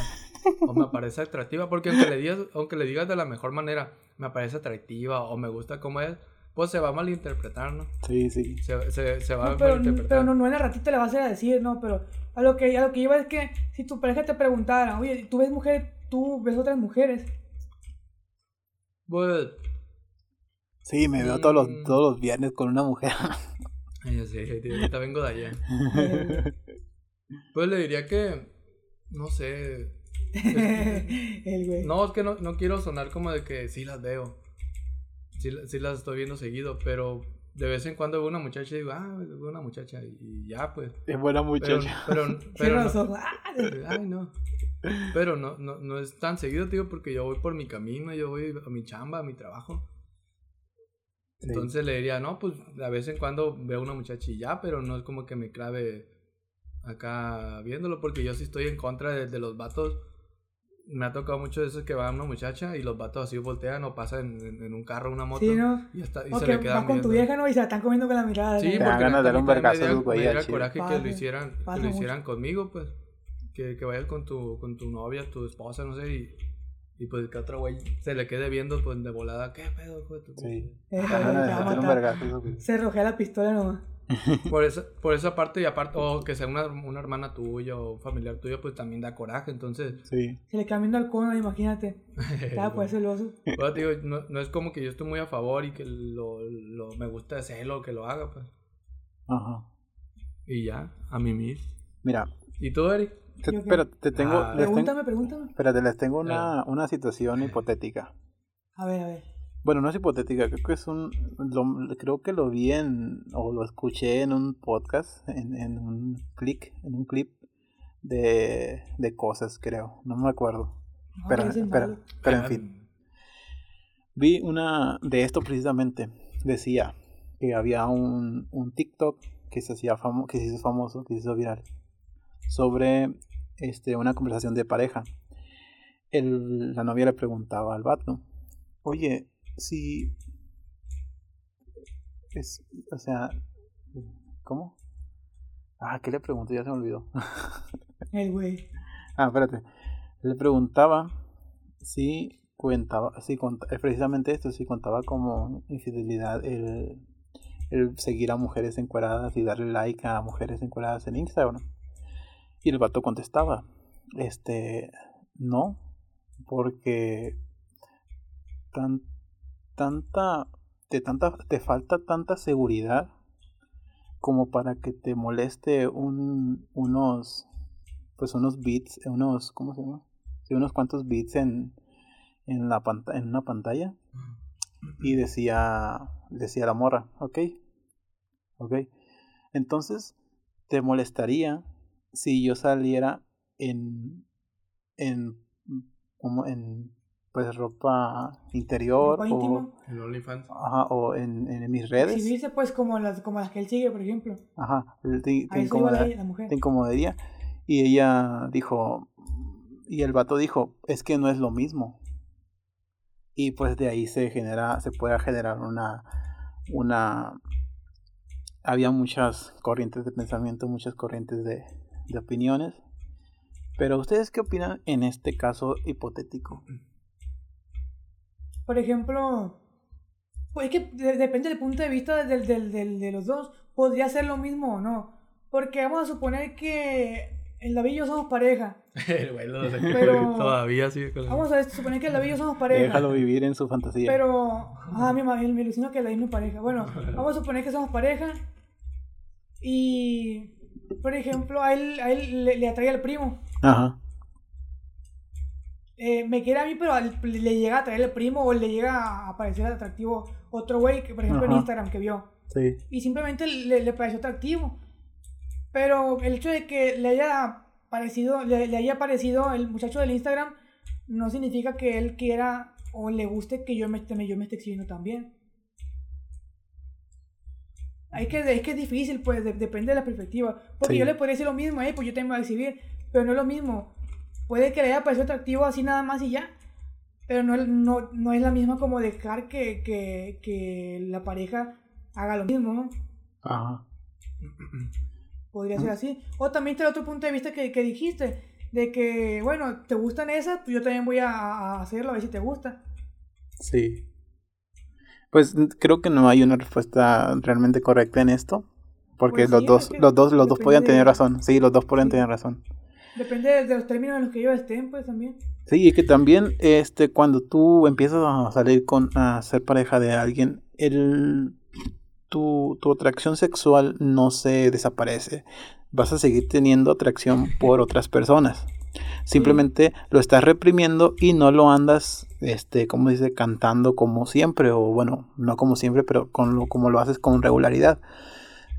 o me parece atractiva. Porque aunque le, digas, aunque le digas de la mejor manera, me parece atractiva o me gusta cómo es, pues se va a malinterpretar, ¿no? Sí, sí. Se, se, se va No, a pero, malinterpretar. pero no, no en la ratita le vas a ir a decir, no, pero a lo que, a lo que iba es que si tu pareja te preguntara, oye, ¿tú ves mujer, tú ves otras mujeres? Pues, Sí, me veo todos los, todos los viernes con una mujer. ay, ya sé, tío, ahorita vengo de allá. [laughs] Pues le diría que, no sé. El güey. No, es que no, no quiero sonar como de que sí las veo. Sí, la- sí las estoy viendo seguido, pero de vez en cuando veo una muchacha y digo, ah, veo una muchacha y ya, pues. Es buena Pero, muchacha. pero, [laughs] pero los no, ay, no. Pero no, no, no es tan seguido, tío, porque yo voy por mi camino, yo voy a mi chamba, a mi trabajo. Sí. Entonces le diría, no, pues de vez en cuando veo una muchacha y ya, pero no es como que me clave acá viéndolo, porque yo sí estoy en contra de, de los vatos. Me ha tocado mucho de esos que va una muchacha y los vatos así voltean o pasan en, en un carro, una moto. Sí, ¿no? Y, hasta, y O se que le vas quedan con tu vieja, ¿no? Y se la están comiendo con la mirada. Sí, ¿no? porque ganas de darle un vergazo a güeyes me chile. coraje que Pasa, lo hicieran, que lo mucho. hicieran conmigo, pues. Que, que vayas con tu, con tu novia, tu esposa, no sé, y, y pues que otro güey se le quede viendo pues de volada, ¿qué pedo, hijo de tu Sí. Eh. Se rojea la pistola nomás. [laughs] Por esa, por esa parte y aparte, o que sea una, una hermana tuya o un familiar tuyo, pues también da coraje, entonces... Sí. Se le cambiando al cono, imagínate. [laughs] Estaba pues celoso. Bueno, te digo, no, no es como que yo estoy muy a favor y que lo, lo me gusta hacerlo, que lo haga, pues. Ajá. Y ya, a mí mismo. Mira, ¿Y tú, Eric? Te, pero te tengo, Ah. les tengo, Pregúntame, pregúntame. espérate, les tengo una, una situación hipotética. A ver, a ver. Bueno, no es hipotética, creo que es un, lo- creo que lo vi en, o lo escuché en un podcast, en, en un clic, en un clip de, de cosas, creo, no me acuerdo. No, Pero, pero, pero en fin, vi una de esto precisamente, decía que había un, un TikTok que se hacía famo- que se hizo famoso, que se hizo viral, sobre este, una conversación de pareja. El, la novia le preguntaba al vato, oye, si es, o sea, ¿cómo? Ah, ¿qué le pregunté? Ya se me olvidó. [laughs] El güey. Ah, espérate. Le preguntaba si contaba, si cont- eh, precisamente esto, si contaba como infidelidad el, el seguir a mujeres encueradas y darle like a mujeres encueradas en Instagram. Y el vato contestaba, este, no, porque tan, tanta, te, tanta, te falta tanta seguridad como para que te moleste un, unos, pues unos bits, unos, ¿cómo se llama? Sí, unos cuantos bits en, en, la en una pantalla. Y decía, decía la morra, ok, ok. Entonces, ¿te molestaría si yo saliera en, en, como en, pues ropa interior Ropa o, OnlyFans. ajá, o en, en mis redes? Exhibirse pues como las, como las que él sigue, por ejemplo. Ajá, te, te incomoda- la, la mujer. te incomodaría. Y ella dijo, y el vato dijo, es que no es lo mismo. Y pues de ahí se genera, se puede generar una, una, había muchas corrientes de pensamiento, muchas corrientes de, de opiniones. Pero ustedes qué opinan en este caso hipotético? Por ejemplo, pues es que de- depende del punto de vista del, del, del- de los dos. Podría ser lo mismo o no. Porque vamos a suponer que el David y yo somos pareja. [laughs] El güey lo sé. Pero- Todavía sigue con Vamos a suponer que el David y yo somos pareja. Déjalo vivir en su fantasía. Pero, ah, mi madre, me ilusionó que la misma pareja. Bueno, vamos a suponer que somos pareja Y, por ejemplo, a él, a él le, le atrae al primo. Ajá. Eh, me quiere a mí, pero al- le llega a atraer el primo o le llega a parecer atractivo otro güey, que por ejemplo en. Instagram que vio. Sí. Y simplemente le, le pareció atractivo. Pero el hecho de que le haya parecido, le, le haya parecido el muchacho del Instagram no significa que él quiera o le guste que yo me, esté- yo me esté exhibiendo también. Hay que, es que es difícil, pues, de- depende de la perspectiva. Porque Sí. yo le podría decir lo mismo, eh, pues yo también voy a exhibir, pero no es lo mismo. Puede que le haya parecido atractivo así nada más y ya, pero no, es- no, no es la misma como dejar que, que, que la pareja haga lo mismo, ¿no? Ajá. Podría ser así. O también está el otro punto de vista que, que dijiste, de que, bueno, te gustan esas, pues yo también voy a, a hacerlo a ver si te gusta. Sí. Pues creo que no hay una respuesta realmente correcta en esto. Porque Pues los sí, dos, los dos, los dos podían de- tener razón. Sí, los dos podían Sí. tener razón. Depende de, de los términos en los que ellos estén, pues también. Sí, y que también este cuando tú empiezas a salir con a ser pareja de alguien, el tu, tu atracción sexual no se desaparece. Vas a seguir teniendo atracción por otras personas. [laughs] Simplemente lo estás reprimiendo y no lo andas, este, como dice, cantando como siempre, o bueno, no como siempre, pero con lo, como lo haces con regularidad.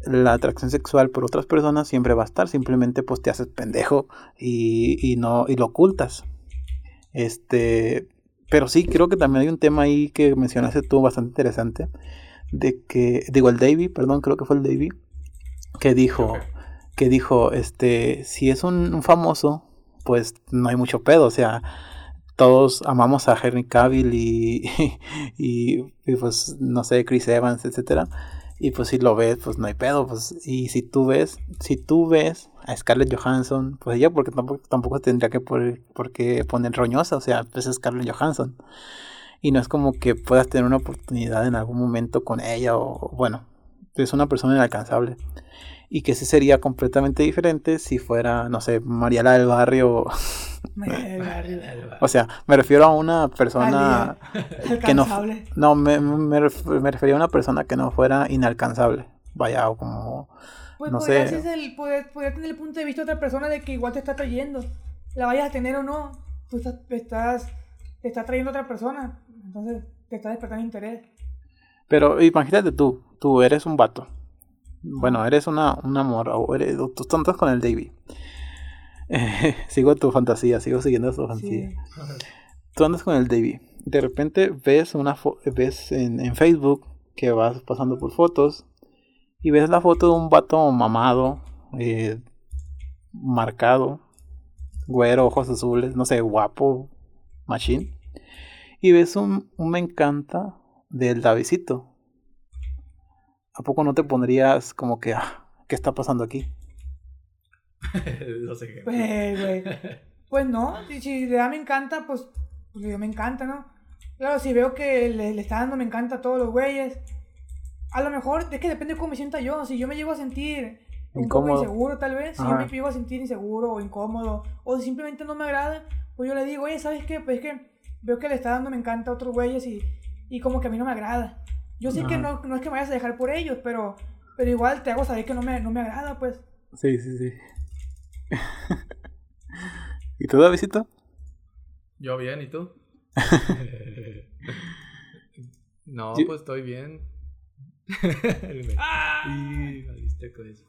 La atracción sexual por otras personas siempre va a estar, simplemente pues te haces pendejo y, y no, y lo ocultas. Este, pero sí, creo que también hay un tema ahí que mencionaste tú bastante interesante. De que, digo, el Davey, perdón, creo que fue el Davey, que dijo, que dijo, este, si es un, un famoso, pues no hay mucho pedo, o sea, todos amamos a Henry Cavill [laughs] y, y, pues, no sé, Chris Evans, etcétera. Y pues si lo ves, pues no hay pedo, pues, y si tú ves, si tú ves a Scarlett Johansson, pues ella porque tampoco, tampoco tendría que por, por qué poner roñosa, o sea, pues es Scarlett Johansson. Y no es como que puedas tener una oportunidad en algún momento con ella o, bueno, es una persona inalcanzable. Y que sí sería completamente diferente si fuera, no sé, Mariela del Barrio. [laughs] O sea, me refiero a una persona [laughs] que no... Alcanzable. No, me, me, me refería a una persona que no fuera inalcanzable. Vaya, o como... Pues no podría, sé. el, poder, podría tener el punto de vista de otra persona de que igual te está trayendo. La vayas a tener o no, tú estás, estás, te está trayendo otra persona. Entonces te está despertando interés. Pero imagínate tú, tú eres un vato. Bueno, eres una, una morra, o eres, tú andas con el Davey. Eh, [laughs] sigo tu fantasía, sigo siguiendo tu fantasía. Sí. Tú andas con el Davey. De repente ves una fo- ves en, en Facebook que vas pasando por fotos y ves la foto de un vato mamado, eh, marcado, güero, ojos azules, no sé, guapo, machine. Y ves un, un me encanta del Davidcito. ¿A poco no te pondrías como que, ah, ¿qué está pasando aquí? Los ejemplos. Pues, güey. Pues no, si, si le da me encanta, pues, pues yo me encanta, ¿no? Claro, si veo que le, le está dando me encanta a todos los güeyes, a lo mejor es que depende de cómo me sienta yo. Si yo me llego a sentir un poco Incómodo. inseguro, tal vez, si yo Ajá. me llego a sentir inseguro o incómodo, o si simplemente no me agrada, pues yo le digo, oye, ¿sabes qué? Pues es que veo que le está dando me encanta a otros güeyes y, y como que a mí no me agrada. Yo sé que no, no es que me vayas a dejar por ellos, pero, pero igual te hago saber que no me, no me agrada, pues. Sí, sí, sí. [laughs] ¿Y tú, Davidcito? Yo bien, ¿y tú? [laughs] no, Yo- pues estoy bien. [laughs] Eso.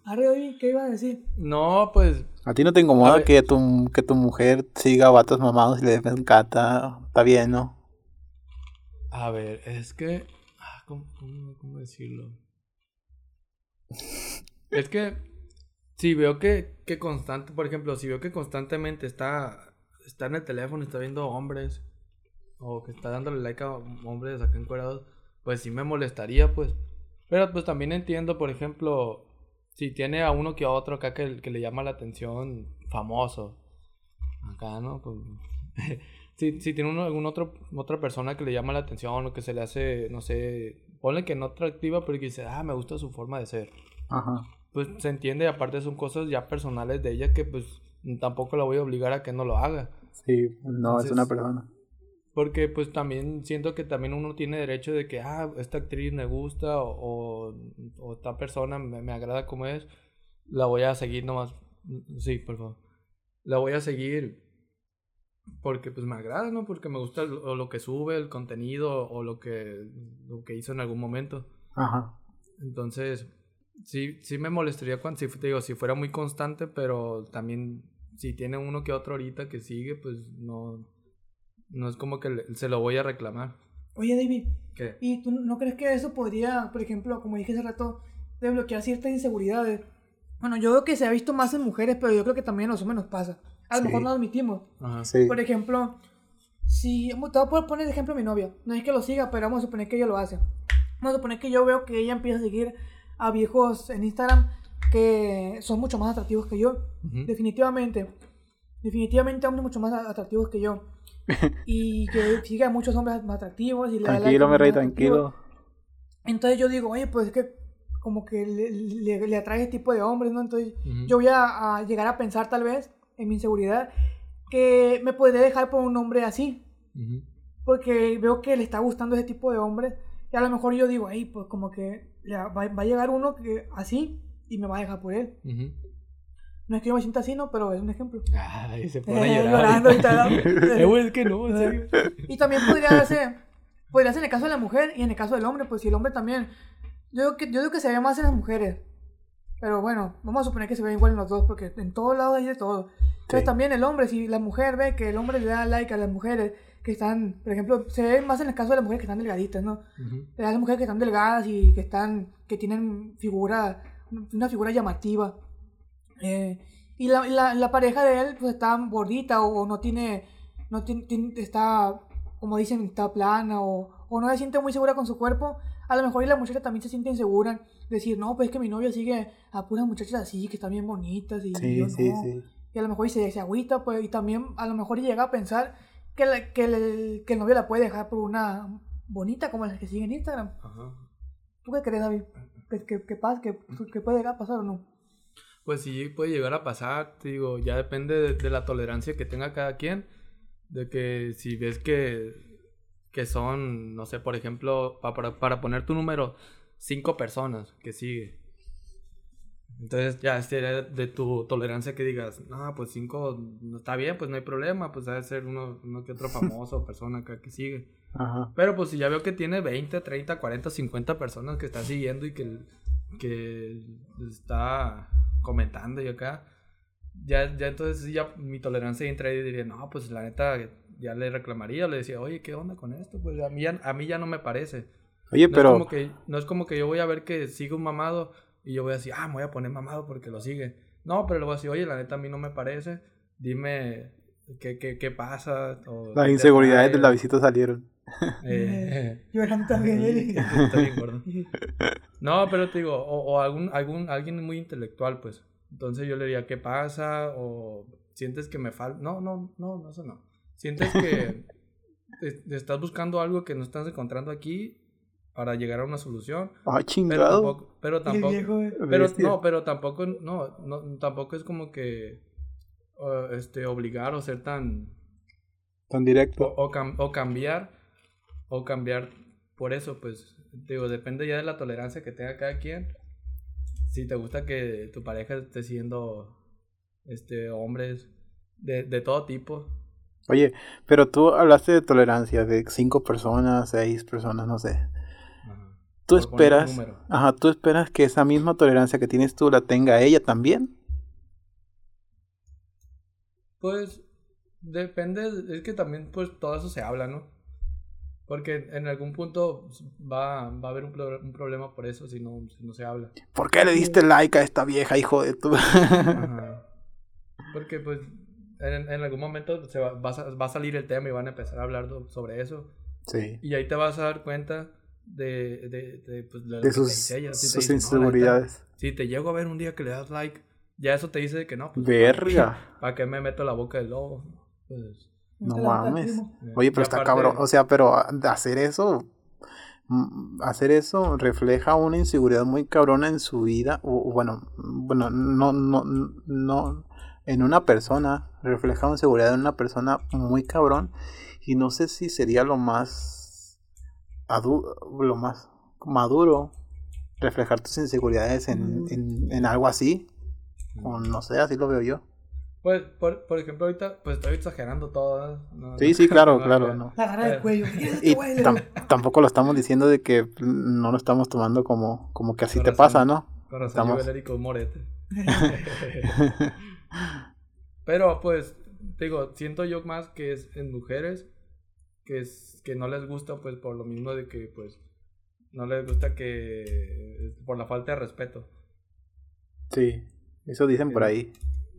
Arre, ¿qué ibas a decir? No, pues ¿A ti no te incomoda que tu, que tu mujer siga a vatos mamados y le encanta? Está bien, ¿no? A ver, es que. ¿Cómo, decirlo? Es que. Si veo que, que constante, por ejemplo, si veo que constantemente está, está en el teléfono, está viendo hombres, o que está dándole like a hombres acá encuerados, pues sí me molestaría, pues. Pero pues también entiendo, por ejemplo, si tiene a uno que a otro acá que, que le llama la atención, famoso. Acá, ¿no? Pues, [laughs] si, si tiene uno, alguna otro, otra persona que le llama la atención o que se le hace, no sé, ponle que no atractiva, pero que dice, ah, me gusta su forma de ser. Ajá. Pues se entiende, y aparte son cosas ya personales de ella que pues tampoco la voy a obligar a que no lo haga. Sí, no, es una persona. Porque pues también siento que también uno tiene derecho de que, ah, esta actriz me gusta o, o, esta persona me, me, agrada como es, la voy a seguir nomás. Sí, por favor. La voy a seguir porque pues me agrada, ¿no? Porque me gusta lo, lo que sube, el contenido o lo que, lo que hizo en algún momento. Ajá. Entonces, sí, sí me molestaría cuando, si, te digo, si fuera muy constante, pero también si tiene uno que otro ahorita que sigue, pues no no es como que se lo voy a reclamar. Oye, David. ¿Qué? ¿Y tú no crees que eso podría, por ejemplo, como dije hace rato, desbloquear ciertas inseguridades? Bueno, yo veo que se ha visto más en mujeres, pero yo creo que también a los hombres nos pasa. A lo mejor no admitimos. Ajá. Sí. Por ejemplo, si. Te voy a poner de ejemplo a mi novia. No es que lo siga, pero vamos a suponer que ella lo hace. Vamos a suponer que yo veo que ella empieza a seguir a viejos en Instagram que son mucho más atractivos que yo. Definitivamente. Definitivamente hombres mucho más atractivos que yo [laughs] y que sigue a muchos hombres más atractivos. Y tranquilo, me rey, tranquilo. Entonces yo digo, oye, pues es que como que le, le, atrae ese tipo de hombres, ¿no? Entonces yo voy a, llegar a pensar tal vez en mi inseguridad que me podría dejar por un hombre así. Porque veo que le está gustando ese tipo de hombres. Y a lo mejor yo digo, ay, pues como que va, va, a llegar uno que así y me va a dejar por él. No es que yo me sienta así, ¿no? Pero es un ejemplo. Ay, se pone llorar. Llorando y [laughs] es que no, en serio. Y también podría ser, podría ser en el caso de la mujer y en el caso del hombre, pues si el hombre también. Yo digo que, yo digo que se ve más en las mujeres. Pero bueno, vamos a suponer que se ve igual en los dos, porque en todos lados hay de todo. Entonces también el hombre, si la mujer ve que el hombre le da like a las mujeres que están, por ejemplo, se ve más en el caso de las mujeres que están delgaditas, ¿no? Uh Las mujeres que están delgadas y que están, que tienen figura, una figura llamativa. Eh, y la, la, la, pareja de él pues está gordita o, no tiene, no tiene, está, como dicen, está plana o, o, no se siente muy segura con su cuerpo. A lo mejor y la muchacha también se siente insegura. Decir, no, pues es que mi novio sigue a puras muchachas así, que están bien bonitas y yo no. Y a lo mejor se, se agüita, pues, y también a lo mejor llega a pensar que, que, el, que el novio la puede dejar por una bonita como la que sigue en Instagram. ¿Tú qué crees, David? ¿Qué, qué, qué, pasa? ¿Qué, ¿Qué puede llegar a pasar o no? Pues sí, puede llegar a pasar, te digo, ya depende de, la tolerancia que tenga cada quien. De que si ves que, que son, no sé, por ejemplo, para, para poner tu número, cinco personas que sigue. Entonces ya sería de tu tolerancia que digas, no, pues cinco no está bien, pues no hay problema, pues debe ser uno, uno que otro famoso [laughs] persona que, que sigue. Ajá. Pero pues si ya veo que tiene 20, 30, 40, 50 personas que está siguiendo y que, que está comentando y acá, ya, ya entonces ya mi tolerancia entra y diría, no, pues la neta ya le reclamaría, le decía, oye, ¿qué onda con esto? Pues a mí ya, a mí ya no me parece. Oye, pero... Es como que, no es como que yo voy a ver que sigue un mamado y yo voy a decir, ah, me voy a poner mamado porque lo sigue. No, pero le voy a decir, oye, la neta a mí no me parece, dime qué, qué, qué pasa. Las inseguridades de la visita salieron. Eh, [laughs] Llorando [laughs] también. [laughs] no, pero te digo, o, o, algún, algún, alguien muy intelectual, pues. Entonces yo le diría, ¿qué pasa? O sientes que me falta. No, no, no, no, eso no. Sientes que estás buscando algo que no estás encontrando aquí para llegar a una solución. Ah, chingado. Pero tampoco. Pero, no, pero tampoco, no, no, tampoco es como que. Uh, este, obligar o ser tan. Tan directo. O, o cambiar o cambiar por eso, pues, digo, depende ya de la tolerancia que tenga cada quien. Si te gusta que tu pareja esté siendo, este, hombres de, de todo tipo. Oye, pero tú hablaste de tolerancia, de cinco personas, seis personas, no sé. ¿Tú esperas, ajá, tú esperas que esa misma tolerancia que tienes tú la tenga ella también? Pues depende, es que también pues todo eso se habla, ¿no? Porque en algún punto va, va a haber un, un, problema por eso si no, si no se habla. ¿Por qué le diste like a esta vieja, hijo de tu? [laughs] Porque pues en, en, algún momento se va, va, a, va, a, salir el tema y van a empezar a hablar sobre eso. Sí. Y ahí te vas a dar cuenta de, de, de, pues, de sus, sus inseguridades. si te llego a ver un día que le das like, ya eso te dice que no. Pues, Verga. [laughs] ¿Para qué me meto la boca del lobo? Pues no mames. Oye, pero está cabrón. O sea, pero hacer eso. Mm, hacer eso refleja una inseguridad muy cabrona en su vida. O, bueno, bueno, no, no, no. en una persona, refleja inseguridad en una persona muy cabrón. Y no sé si sería lo más lo más maduro reflejar tus inseguridades en, en, en algo así. O no sé, así lo veo yo. Pues, por, por ejemplo, ahorita, pues estoy exagerando todo. sí, sí, claro, claro. No. La agarra del Eh, cuello. [laughs] Y tampoco lo estamos diciendo de que no lo estamos tomando como, como que así Con te razón. pasa, ¿no? Con razón, Estamos- Morete. [laughs] Pero, pues, digo, siento yo más que es en mujeres que, es, que no les gusta, pues, por lo mismo de que, pues, no les gusta que... por la falta de respeto. Sí, eso dicen por ahí.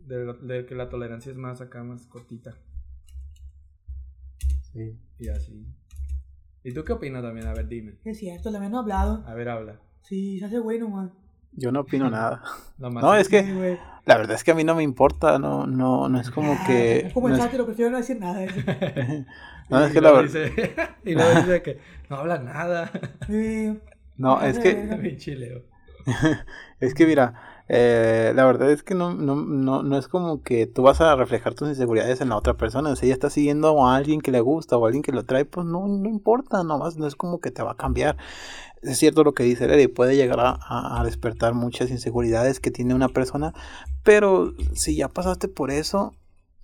De, de que la tolerancia es más acá, más cortita. Sí. Y así. ¿Y tú qué opinas también? A ver, dime. Es cierto, también no he hablado. A ver, habla. Sí, se hace bueno, man. Yo no opino [laughs] nada. Nomás No, es que güey. la verdad es que a mí no me importa, no, no, no es como que. [laughs] Es como no el es- sátiro, prefiero no decir nada. [laughs] No, es que la verdad. y luego dice que no habla nada. No, es que. Es que mira, eh, la verdad es que no, no, no, no es como que tú vas a reflejar tus inseguridades en la otra persona. Si ella está siguiendo a alguien que le gusta o a alguien que lo trae, pues no, no importa, nomás no es como que te va a cambiar. Es cierto lo que dice Larry, puede llegar a, a- despertar muchas inseguridades que tiene una persona, pero si ya pasaste por eso,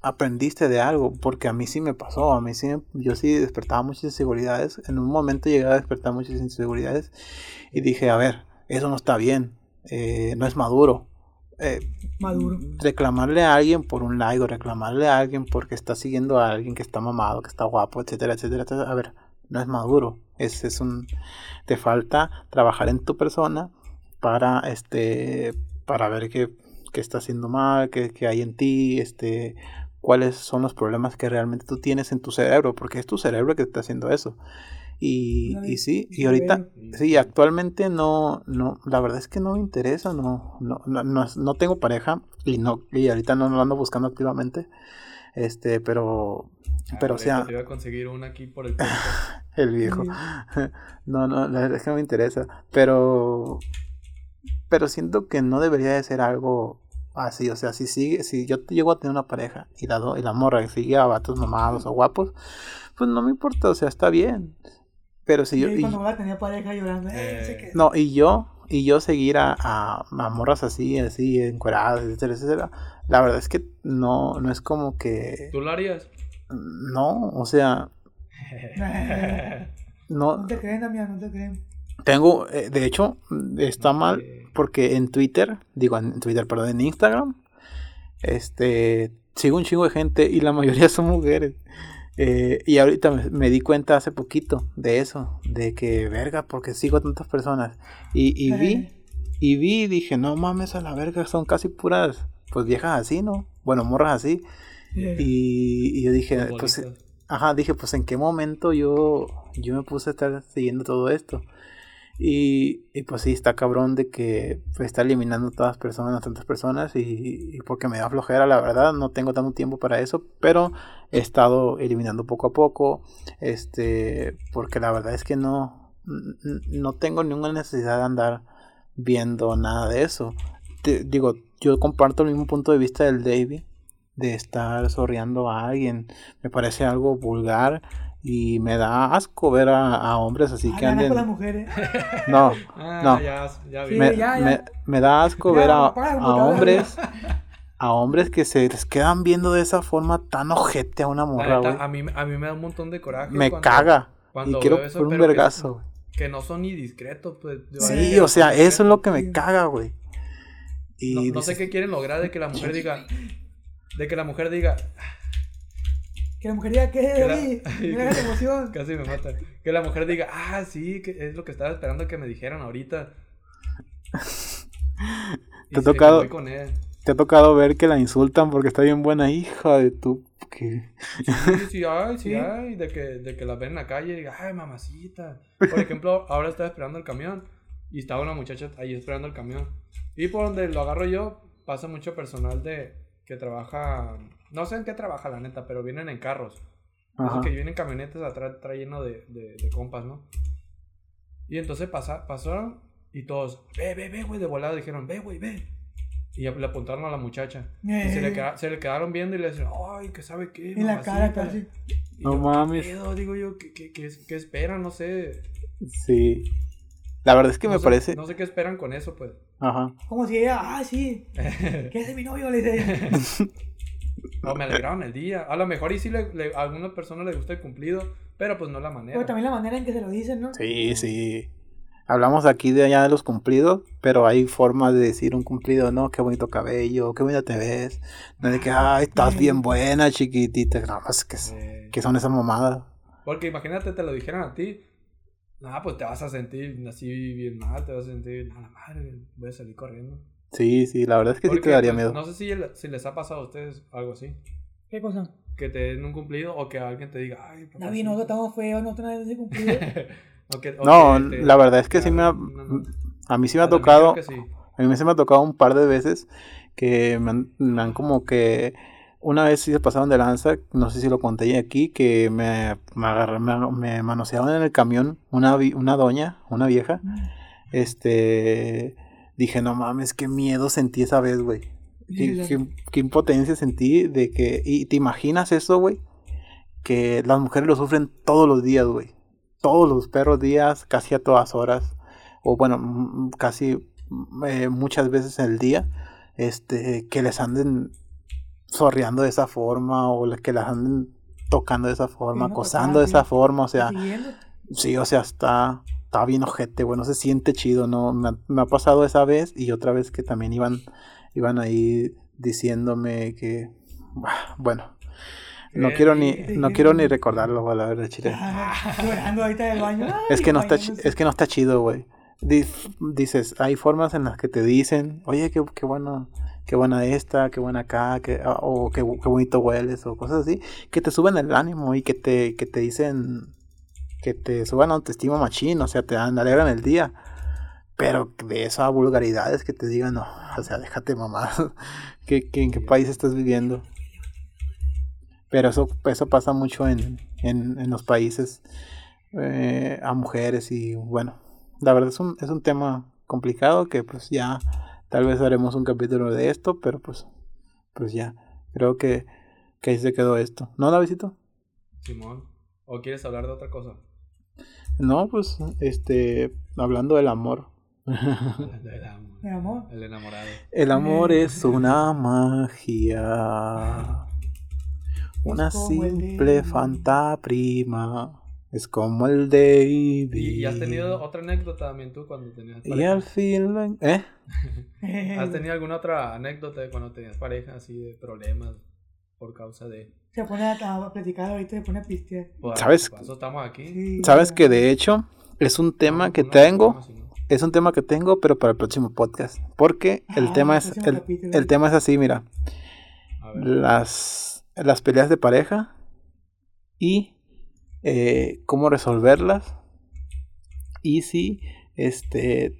aprendiste de algo, porque a mí sí me pasó, a mí sí, yo sí despertaba muchas inseguridades, en un momento llegué a despertar muchas inseguridades y dije, a ver, eso no está bien, eh, no es maduro. Eh, Maduro. reclamarle a alguien por un like o reclamarle a alguien porque está siguiendo a alguien que está mamado, que está guapo, etcétera, etcétera, etcétera. A ver, no es maduro. Es, es un. Te falta trabajar en tu persona para este. para ver qué, qué está haciendo mal, qué, qué hay en ti, este. cuáles son los problemas que realmente tú tienes en tu cerebro, porque es tu cerebro que está haciendo eso. Y, y sí, y ahorita, sí, actualmente no, no, la verdad es que no me interesa, no, no, no, no, tengo pareja y no, y ahorita no lo ando buscando activamente, este, pero, pero o Ah, sea, Te iba a conseguir una aquí por el [laughs] viejo, [laughs] no, no, la verdad es que no me interesa, pero, pero siento que no debería de ser algo así, o sea, si sigue, si yo llego a tener una pareja y la, do- y la morra que sigue a vatos mamados o guapos, pues no me importa, o sea, está bien, pero si yo, y y- cuando va a tener pareja llorando. Eh, Eh, No, y yo, y yo seguir a, a, a morras así, así, encueradas, etcétera, etcétera. La verdad es que no, no es como que. ¿Tú lo harías? No, o sea, [laughs] No no. te creen, Damián, no te creen. Tengo, eh, de hecho, está mal porque en Twitter, digo en Twitter, perdón, en Instagram, este, sigo un chingo de gente y la mayoría [laughs] son mujeres. Eh, y ahorita me, me di cuenta hace poquito de eso, de que, verga, porque sigo a tantas personas. Y, y vi, y vi y dije, no mames a la verga, son casi puras, pues viejas así, ¿no? Bueno, morras así. Eh, Y, y yo dije, pues, ajá, dije, pues en qué momento yo, yo me puse a estar siguiendo todo esto. Y, pues sí, está cabrón de que pues, está eliminando todas las personas, tantas personas, y, porque me da flojera, la verdad, no tengo tanto tiempo para eso, pero he estado eliminando poco a poco, este, porque la verdad es que no, no tengo ninguna necesidad de andar viendo nada de eso. Digo, yo comparto el mismo punto de vista del David, de estar sorreando a alguien, me parece algo vulgar y me da asco ver a, a hombres así ah, que anden... con las mujeres. [laughs] No, Ah, no. ya, ya vi. Sí, me, ya, ya. me- me da asco Ya, ver a, a hombres [laughs] a hombres que se les quedan viendo de esa forma tan ojete a una morra, neta, güey. a, mí, a mí me da un montón de coraje. Me cuando- caga. Y cuando quiero veo eso, por un que- vergazo. güey. Que no son ni discretos, pues. Sí, que o sea, eso es lo que me caga, güey. Y No, no sé qué quieren lograr de que la mujer [laughs] diga. De que la mujer diga. Que la mujer diga, ¿qué Que es la-? [laughs] Mira la emoción. [laughs] Casi me mata. Que la mujer diga, ah, sí, que es lo que estaba esperando que me dijeran ahorita. [laughs] Te ha tocado- voy con él. te ha tocado ver que la insultan porque está bien buena hija de tu... que- Sí, sí, ay, sí, Sí. ay, de que, de que la ven en la calle y diga, ay, mamacita. Por ejemplo, ahora estaba esperando el camión y estaba una muchacha ahí esperando el camión. Y por donde lo agarro yo, pasa mucho personal de que trabaja, no sé en qué trabaja la neta, pero vienen en carros. Ajá. Que vienen camionetas atrás, trae lleno de, de, de compas, ¿no? Y entonces pasa, pasaron y todos, ve, ve, ve, güey, de volado dijeron, ve, güey, ve. Y le apuntaron a la muchacha. Y se le, Eh. queda- se le quedaron viendo y le decían, ay, que sabe qué. En la cara mamacita". casi. Y No yo, ¿qué mames. pedo? Digo yo, ¿qué, qué, qué, qué esperan? No sé. Sí. La verdad es que no me sé- parece. No sé qué esperan con eso, pues. Ajá. Como si ella, ah, sí, [laughs] es de mi novio, le dice. [laughs] O me [laughs] alegraron el día. A lo mejor y sí le, le- a alguna persona le gusta el cumplido, pero pues no la manera. Pero también la manera en que se lo dicen, ¿no? Sí, sí. Hablamos aquí de allá de los cumplidos, pero hay formas de decir un cumplido, ¿no? Qué bonito cabello, qué bonita te ves. No de que, ay, estás bien buena, chiquitita. No, pues, ¿qué, es- Eh, qué son esas mamadas? Porque imagínate, te lo dijeran a ti. Nah, pues te vas a sentir así bien mal, te vas a sentir, a la madre, voy a salir corriendo. Sí, sí, la verdad es que sí te daría miedo. No sé si, el- si les ha pasado a ustedes algo así. ¿Qué cosa? Que te den un cumplido o que alguien te diga, ay, papá, David, sí". nosotros estamos feos, no tenemos ese cumplido. O que- o No, que te- la verdad es que sí me ha, No, no. a mí sí me ha tocado, sí. a mí se me ha tocado un par de veces que me han, me han como que una vez sí se pasaron de lanza, no sé si lo conté aquí, que me, me agarré, me, me manosearon en el camión una, una doña, una vieja, este, dije, no mames, qué miedo sentí esa vez, güey. Qué, qué- qué impotencia sentí de que, y te imaginas eso, güey, que las mujeres lo sufren todos los días, güey. Todos los perros días, casi a todas horas, o bueno, casi eh, muchas veces en el día, este, que les anden sorreando de esa forma, o que las anden tocando de esa forma, acosando de esa forma, o sea. Sí, o sea, está, está bien ojete, güey, no se siente chido, ¿no? Me, ha- me ha pasado esa vez y otra vez que también iban, iban ahí diciéndome que, bah, bueno, no Eh, quiero ni, sí, no sí. quiero ni recordarlo, güey, la verdad, chile. Ah. Es que no está, es que no está chido, güey. Di- Dices, hay formas en las que te dicen, oye, qué, qué bueno, qué buena esta, qué buena acá, ah, o qué, qué bonito hueles, o cosas así, que te suben el ánimo y que te, que te dicen, que te suban autoestima machín, o sea, te dan, alegran el día. Pero de esa vulgaridades que te digan, no, o sea, déjate mamá, [laughs] ¿Qué, qué, ¿en qué país estás viviendo? Pero eso, eso pasa mucho en, en, en los países eh, a mujeres y bueno, la verdad es un, es un tema complicado que pues ya tal vez haremos un capítulo de esto, pero pues, pues ya, creo que, que ahí se quedó esto. ¿No, Davidito? Simón. ¿O quieres hablar de otra cosa? No, pues, este, hablando del amor. [laughs] Del amor. Mi amor. El enamorado. El amor es una magia. Una el simple fanta prima. Es como el David. ¿Y, y has tenido otra anécdota también tú cuando tenías Y pareja? al fin. ¿Eh? ¿Has [laughs] tenido alguna otra anécdota de cuando tenías pareja así de problemas por causa de... Se pone a, a platicar ahorita, se pone a pistear. ¿Sabes? por eso estamos aquí. Sí, Sabes que de hecho es un tema No, que no, tengo. no, si no. Es un tema que tengo, pero para el próximo podcast. Porque el Ah, tema el es. El, capítulo. el tema es así, mira. A ver. Las, las peleas de pareja. Y eh, cómo resolverlas. Y si este.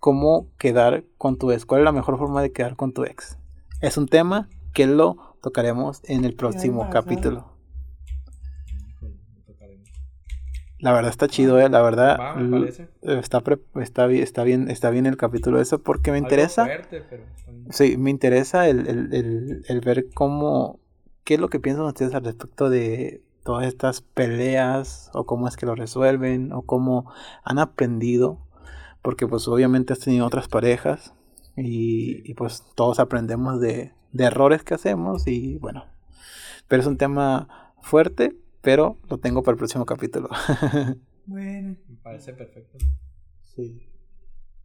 Cómo quedar con tu ex. ¿Cuál es la mejor forma de quedar con tu ex? Es un tema que lo tocaremos en el próximo capítulo. La verdad está chido, eh. La verdad. Va, me. Está, pre- está, está bien está bien el capítulo eso porque me Algo interesa fuerte, pero sí me interesa el, el, el, el ver cómo qué es lo que piensan ustedes al respecto de todas estas peleas o cómo es que lo resuelven o cómo han aprendido porque pues obviamente has tenido otras parejas y, Sí. y, pues todos aprendemos de, de errores que hacemos y bueno pero es un tema fuerte pero lo tengo para el próximo capítulo [laughs] Bueno, Me parece perfecto. Sí.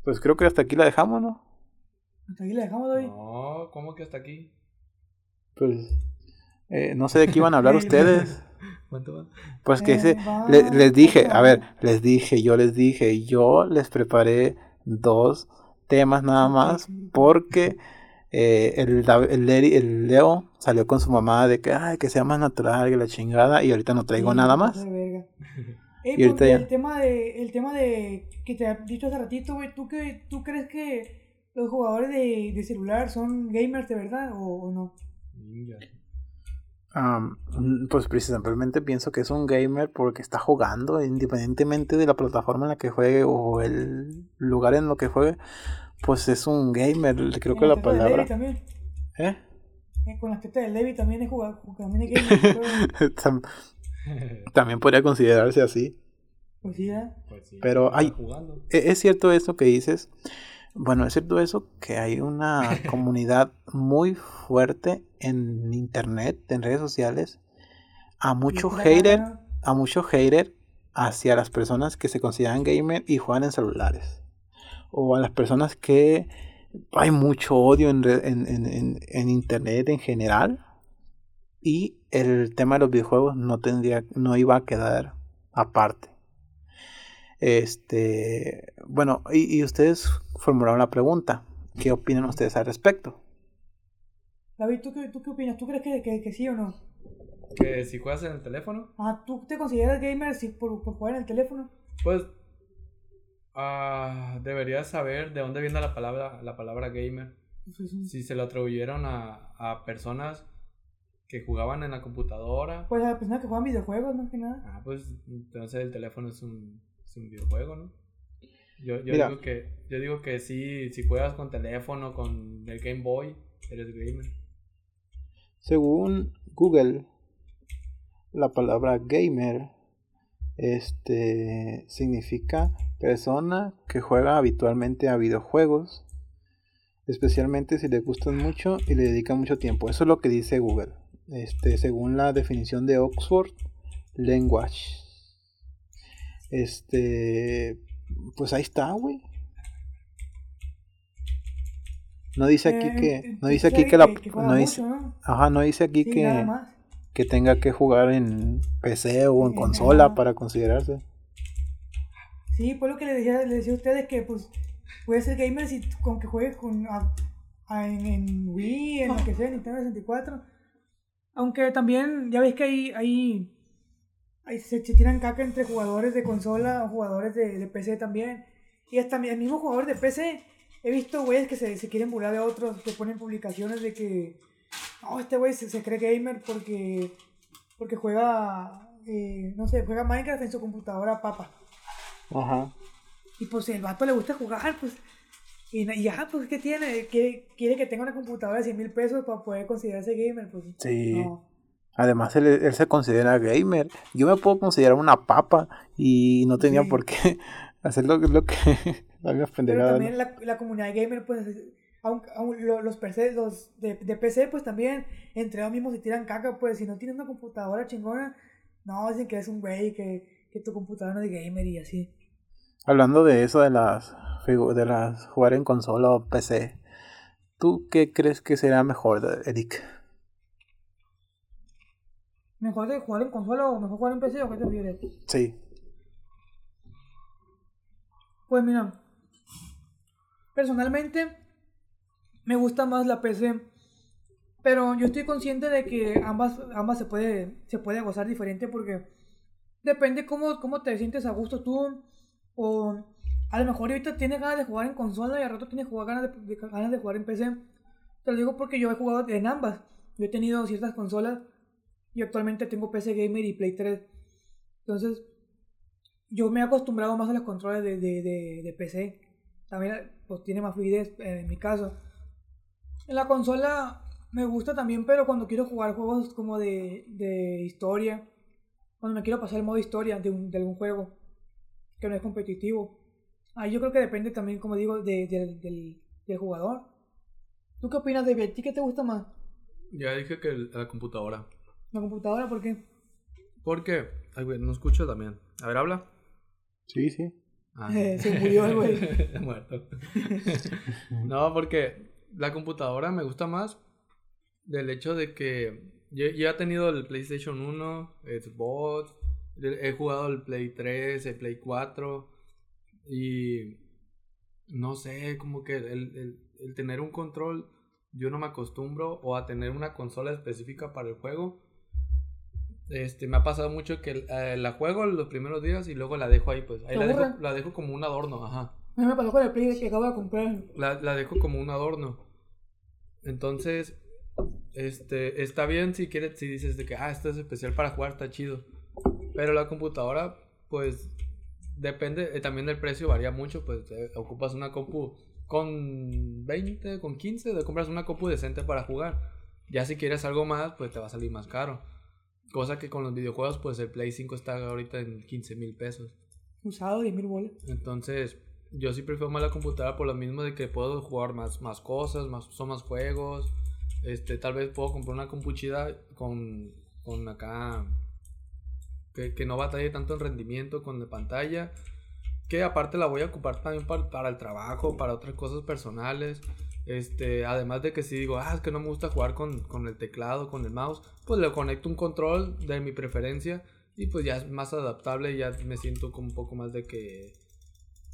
Pues creo que hasta aquí la dejamos, ¿no? hasta aquí la dejamos hoy. No, ¿cómo que hasta aquí? Pues eh, no sé de qué iban a hablar [laughs] ustedes. [laughs] ¿Cuánto va? Pues que Eh, ese, va, le- les dije, a ver, les dije, yo les dije, yo les preparé dos temas nada más porque eh, el, el, Leo salió con su mamá de que, ay, que sea más natural, que la chingada, y ahorita no traigo Sí, nada más. pasa de verga. [laughs] Ey, Y ahorita porque ya. el tema de el tema de que te he dicho hace ratito, güey, ¿tú tú crees que los jugadores de, de celular son gamers de verdad o, o no? Mm, pues precisamente pienso que es un gamer porque está jugando independientemente de la plataforma en la que juegue o el lugar en lo que juegue, pues es un gamer, creo Con que la palabra. Levi también. ¿Eh? Eh, Con las tetas de Levi también es jugar. También es gamer. [laughs] Tam- También podría considerarse así. pues sí, ¿eh? Pues sí, Pero está hay- jugando. E- ¿Es cierto eso que dices? Bueno, es cierto eso que hay una [laughs] comunidad muy fuerte en internet, en redes sociales, a mucho hater, a mucho hater hacia las personas que se consideran gamer y juegan en celulares. O a las personas que hay mucho odio en, en- en- en internet en general. Y el tema de los videojuegos no tendría, no iba a quedar aparte. Este, bueno, y, y ustedes formularon la pregunta. ¿Qué opinan ustedes al respecto? David, ¿tú qué, ¿tú qué opinas? ¿Tú crees que, que, que sí o no? Que si juegas en el teléfono, Ah, ¿Tú te consideras gamer si por, por jugar en el teléfono? pues ah, deberías saber de dónde viene la palabra, la palabra gamer. Pues, sí. Si se lo atribuyeron a, a personas que jugaban en la computadora. Pues a personas que juegan videojuegos, más que nada. Ah, pues entonces el teléfono es un, es un videojuego, ¿no? Yo, yo digo que yo digo que sí, si juegas con teléfono, con el Game Boy, eres gamer. Según Google, la palabra gamer este significa persona que juega habitualmente a videojuegos, especialmente si le gustan mucho y le dedican mucho tiempo. Eso es lo que dice Google. Este, según la definición de Oxford Language. Este, pues ahí está, güey. No dice aquí Eh, que eh, no dice aquí que la no dice. Ajá, no dice aquí que, que tenga que jugar en PC o en consola para considerarse. Sí, por lo que les decía, les decía a ustedes que pues puede ser gamer si con que juegues con a- a- en, en Wii, en lo que sea, Nintendo 64. Aunque también, ya ves que hay, hay- se, se tiran caca entre jugadores de consola o jugadores de, de PC también. Y hasta el mismo jugador de PC, he visto güeyes que se, se quieren burlar de otros, que ponen publicaciones de que, no, este güey se, se cree gamer porque, porque juega, eh, no sé, juega Minecraft en su computadora papa. Ajá. Y pues si el vato le gusta jugar, pues. Y, ya, pues, ¿qué tiene? Quiere, quiere que tenga una computadora de 100 mil pesos para poder considerarse gamer, pues. Sí. No. Además, él, él se considera gamer. Yo me puedo considerar una papa y no tenía Sí. por qué [laughs] hacer lo, lo que. [laughs] mismas Pero también la, la comunidad gamer, pues. Aun- lo- los, PC, los de, de PC, pues también, entre ellos mismos se tiran caca, pues. Si no tienes una computadora chingona, no, dicen que es un güey, que, que tu computadora no es de gamer y así. Hablando de eso de las de las jugar en consola o PC, ¿tú qué crees que será mejor, Eric? ¿Mejor de jugar en consola o mejor jugar en PC o qué te refieres? Sí. Pues mira, personalmente me gusta más la PC, pero yo estoy consciente de que ambas, ambas se puede, se puede gozar diferente porque depende cómo, cómo te sientes a gusto tú, o a lo mejor ahorita tienes ganas de jugar en consola y al rato tienes jugar ganas de, de- ganas de jugar en PC. Te lo digo porque yo he jugado en ambas, yo he tenido ciertas consolas y actualmente tengo PC Gamer y Play 3. Entonces, yo me he acostumbrado más a los controles de, de, de, de PC. También pues tiene más fluidez eh, en mi caso. En la consola me gusta también, pero cuando quiero jugar juegos como de, de historia, cuando me quiero pasar el modo historia de, un- de algún juego que no es competitivo. Ahí yo creo que depende también, como digo, de- del, del, jugador. ¿Tú qué opinas de ¿A ti qué te gusta más? Ya dije que la computadora. ¿La computadora? ¿Por qué? Porque, ay, güey, no escucho también. A ver, habla. Sí, sí. Ah. [laughs] Se murió el güey. [laughs] Muerto. [laughs] no, porque la computadora me gusta más del hecho de que yo, yo he tenido el PlayStation 1, Xbox, he jugado el Play 3, el Play 4 y no sé, como que el, el- el tener un control, yo no me acostumbro o a tener una consola específica para el juego. Este, me ha pasado mucho que eh, la juego los primeros días y luego la dejo ahí, pues. Ahí ¿Te la dejo, la dejo como un adorno, ajá. A mí me pasó con el Play que acabo de comprar. La, la dejo como un adorno. Entonces, este, está bien si quieres, si dices de que, ah, esto es especial para jugar, está chido. Pero la computadora, pues, depende, eh, también del precio varía mucho, pues, eh, ocupas una compu con 20, con 15, te compras una compu decente para jugar. Ya si quieres algo más, pues te va a salir más caro. Cosa que con los videojuegos, pues el Play 5 está ahorita en 15 mil pesos. Usado 10 mil bolas. Entonces, yo sí prefiero más la computadora por lo mismo de que puedo jugar más, más cosas, más, son más juegos. Este, tal vez puedo comprar una compuchida con, con acá que, que no batalle tanto en rendimiento con la pantalla. Que aparte la voy a ocupar también para, para el trabajo, para otras cosas personales. Este, además de que si digo, ah, es que no me gusta jugar con, con el teclado, con el mouse, pues le conecto un control de mi preferencia y pues ya es más adaptable, ya me siento como un poco más de que,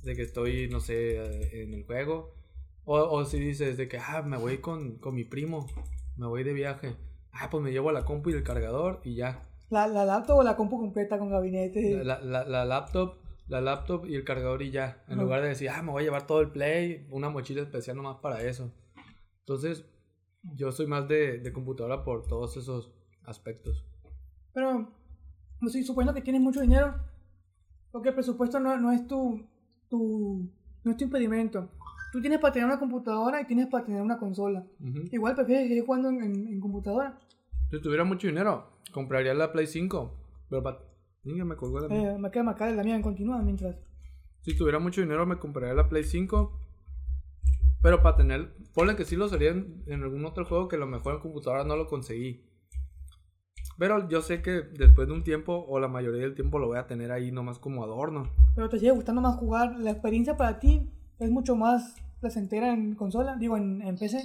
de que estoy, no sé, en el juego. O, o si dices de que, ah, me voy con, con mi primo, me voy de viaje. Ah, pues me llevo la compu y el cargador y ya. ¿La, la laptop o la compu completa con gabinete? La, la, la laptop, la laptop y el cargador y ya. En lugar de decir, ah, me voy a llevar todo el play, una mochila especial nomás para eso. Entonces, yo soy más de, de computadora por todos esos aspectos. Pero, no sé, suponiendo que tienes mucho dinero, porque el presupuesto no, no es tu, tu, no es tu impedimento. Tú tienes para tener una computadora y tienes para tener una consola. Ujú. Igual prefieres seguir jugando en, en, en computadora. Si tuviera mucho dinero, compraría la Play 5. Pero pa... Niña, me colgó la mía. Eh, me queda marcada la mía, continúa mientras. Si tuviera mucho dinero, me compraría la Play 5. Pero para tener. Ponle que sí lo sería en, en algún otro juego que a lo mejor en computadora no lo conseguí. Pero yo sé que después de un tiempo, o la mayoría del tiempo, lo voy a tener ahí nomás como adorno. Pero te sigue gustando más jugar. La experiencia para ti es mucho más placentera en consola, digo, en, en PC.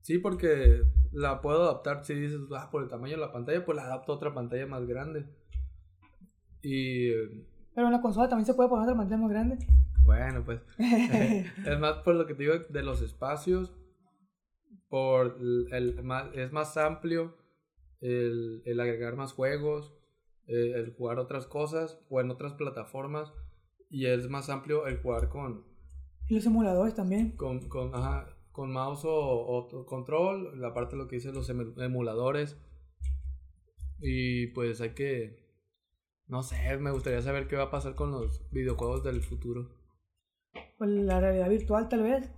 Sí, porque la puedo adaptar. Si dices, ah, por el tamaño de la pantalla, pues la adapto a otra pantalla más grande. Y eh, Pero en la consola también se puede poner otra pantalla más grande. bueno, pues. [laughs] es más por lo que te digo de los espacios. Por el, el más, es más amplio el, el agregar más juegos, eh, el jugar otras cosas o en otras plataformas. Y es más amplio el jugar con, Y los emuladores también. con, con, ajá, con mouse o, o control, la parte de lo que dicen los emu- emuladores. Y pues hay que, no sé, me gustaría saber qué va a pasar con los videojuegos del futuro. Pues la realidad virtual tal vez.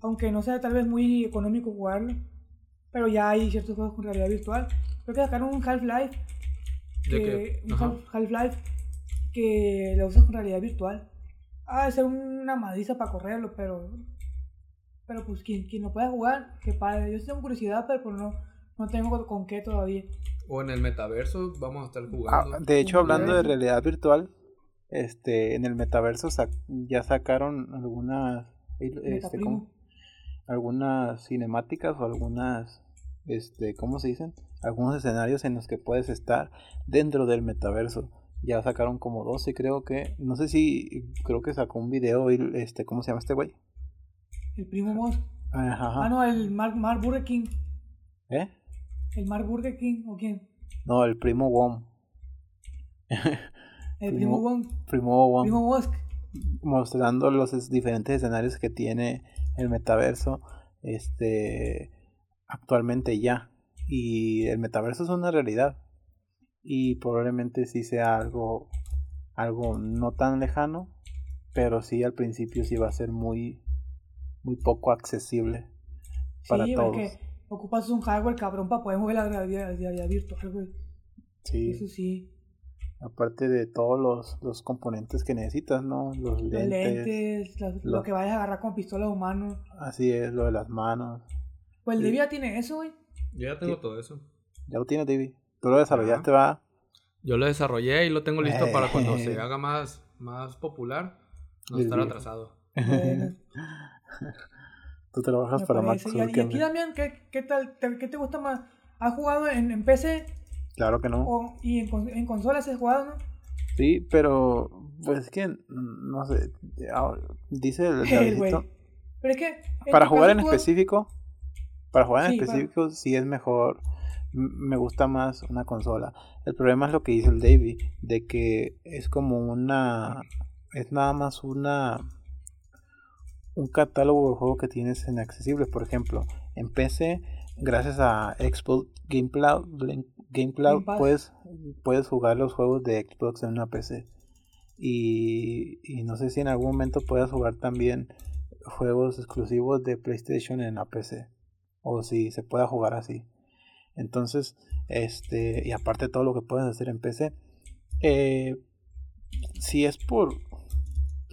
Aunque no sea tal vez muy económico jugarlo. Pero ya hay ciertos juegos con realidad virtual. Creo que sacaron un Half-Life. ¿De que- qué? un Half-Life que lo usas con realidad virtual. Ah, ser una madriza para correrlo, pero. Pero pues quien, quien lo pueda jugar, que padre. Yo tengo curiosidad, pero pues no, no tengo con qué todavía. O en el metaverso vamos a estar Ah, jugando. de hecho, hablando de realidad virtual, este, en el metaverso sac- ya sacaron algunas, este, algunas cinemáticas o algunas, este, ¿cómo se dicen? Algunos escenarios en los que puedes estar dentro del metaverso. Ya sacaron como 12, creo que, no sé si, creo que sacó un video, este, ¿cómo se llama este güey? El primo Moss. Ajá, Ah, no, el Mark, Mark Burger King. ¿Eh? El Mark Burger King, ¿o quién? No, el primo Wong. [laughs] El Primo- Wong. Primo Wong. Primo Mosk. mostrando los es- diferentes escenarios que tiene el metaverso este actualmente ya y el metaverso es una realidad y probablemente sí sea algo algo no tan lejano pero sí al principio sí va a ser muy muy poco accesible para sí, todos porque ocupas un hardware cabrón para poder mover la realidad, virtual, güey. sí Eso sí. aparte de todos los, los componentes que necesitas no los Los lentes, lentes, las- lo- lo que vayas a agarrar con pistola de mano. así es lo de las manos Pues el Sí. Ya tiene eso, güey. Yo ya tengo Sí. todo eso. ya lo tienes David tú lo desarrollaste va Yo lo desarrollé y lo tengo listo para cuando se Eh. haga más, más popular, no estar atrasado. Bueno, [laughs] Tú trabajas me para parece. Max Y, y aquí, Zuckerberg. Damián, ¿qué, qué tal? ¿Te- ¿Qué te gusta más? ¿Has jugado en, en PC Claro que no. o, y en, con- en consolas has jugado, no? Sí, pero pues es que no sé. Dice el [laughs] El Pero es que. Para jugar en específico, para jugar en Sí, para- específico sí es mejor. Me gusta más una consola. El problema es lo que dice el David, de que es como una, es nada más una, un catálogo de juegos que tienes en accesibles. Por ejemplo, en PC, gracias a Xbox Game Cloud, Game Cloud puedes, puedes jugar los juegos de Xbox en una PC. Y, y no sé si en algún momento puedas jugar también juegos exclusivos de PlayStation en la PC. O si se pueda jugar así. Entonces, este, y aparte todo lo que puedes hacer en PC. Eh, si es por,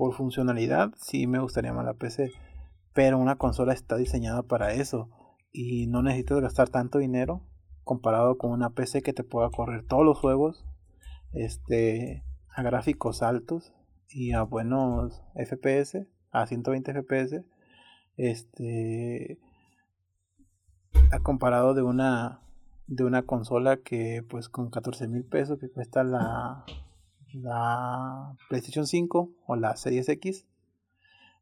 por funcionalidad, sí me gustaría más la PC. Pero una consola está diseñada para eso. Y no necesitas gastar tanto dinero comparado con una PC que te pueda correr todos los juegos. Este, a gráficos altos y a buenos FPS, a 120 FPS. Este, ha comparado de una de una consola que pues con 14 mil pesos que cuesta la la PlayStation 5 o la Series X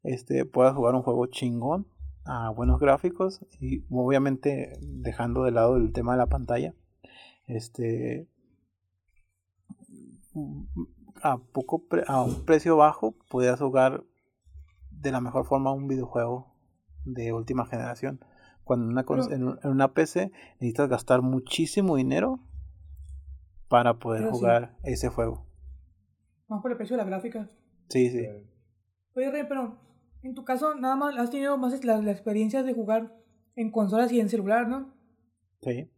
este puedas jugar un juego chingón a buenos gráficos y obviamente dejando de lado el tema de la pantalla este a poco a un precio bajo puedas jugar de la mejor forma un videojuego de última generación. Cuando una en, una PC necesitas gastar muchísimo dinero para poder jugar ese juego más por el precio de la gráfica. Sí, sí. Oye, Rey, pero en tu caso, nada más has tenido más la, la experiencia de jugar en consolas y en celular, ¿no? Sí.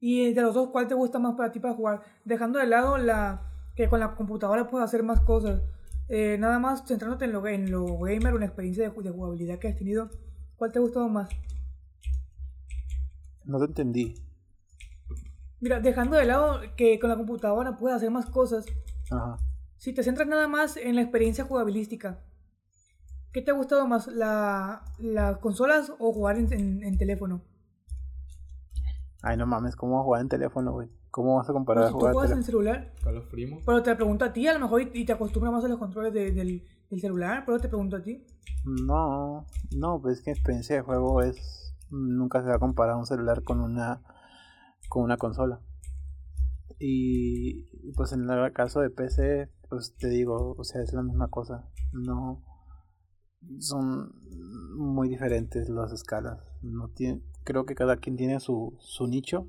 Y de los dos, ¿cuál te gusta más para ti para jugar? Dejando de lado la que con la computadora puedes hacer más cosas. Eh, nada más centrándote en lo, en lo gamer, una experiencia de, de jugabilidad que has tenido. ¿Cuál te ha gustado más? No te entendí. Mira, dejando de lado que con la computadora puedes hacer más cosas. Ajá. Si te centras nada más en la experiencia jugabilística, ¿qué te ha gustado más? ¿Las la consolas o jugar en, en, teléfono? Ay, no mames, ¿cómo vas a jugar en teléfono, güey? ¿Cómo vas a comparar pues a jugar tú juegas en celular? Con los primos. Pero te pregunto a ti, a lo mejor, y te acostumbras más a los controles de, del, del, celular, pero te pregunto a ti. No, no, pues es que experiencia de juego es. Nunca se va a comparar un celular con una, con una consola. Y pues en el caso de PC, pues te digo, o sea, es la misma cosa. No son muy diferentes las escalas. No tiene, creo que cada quien tiene su, su nicho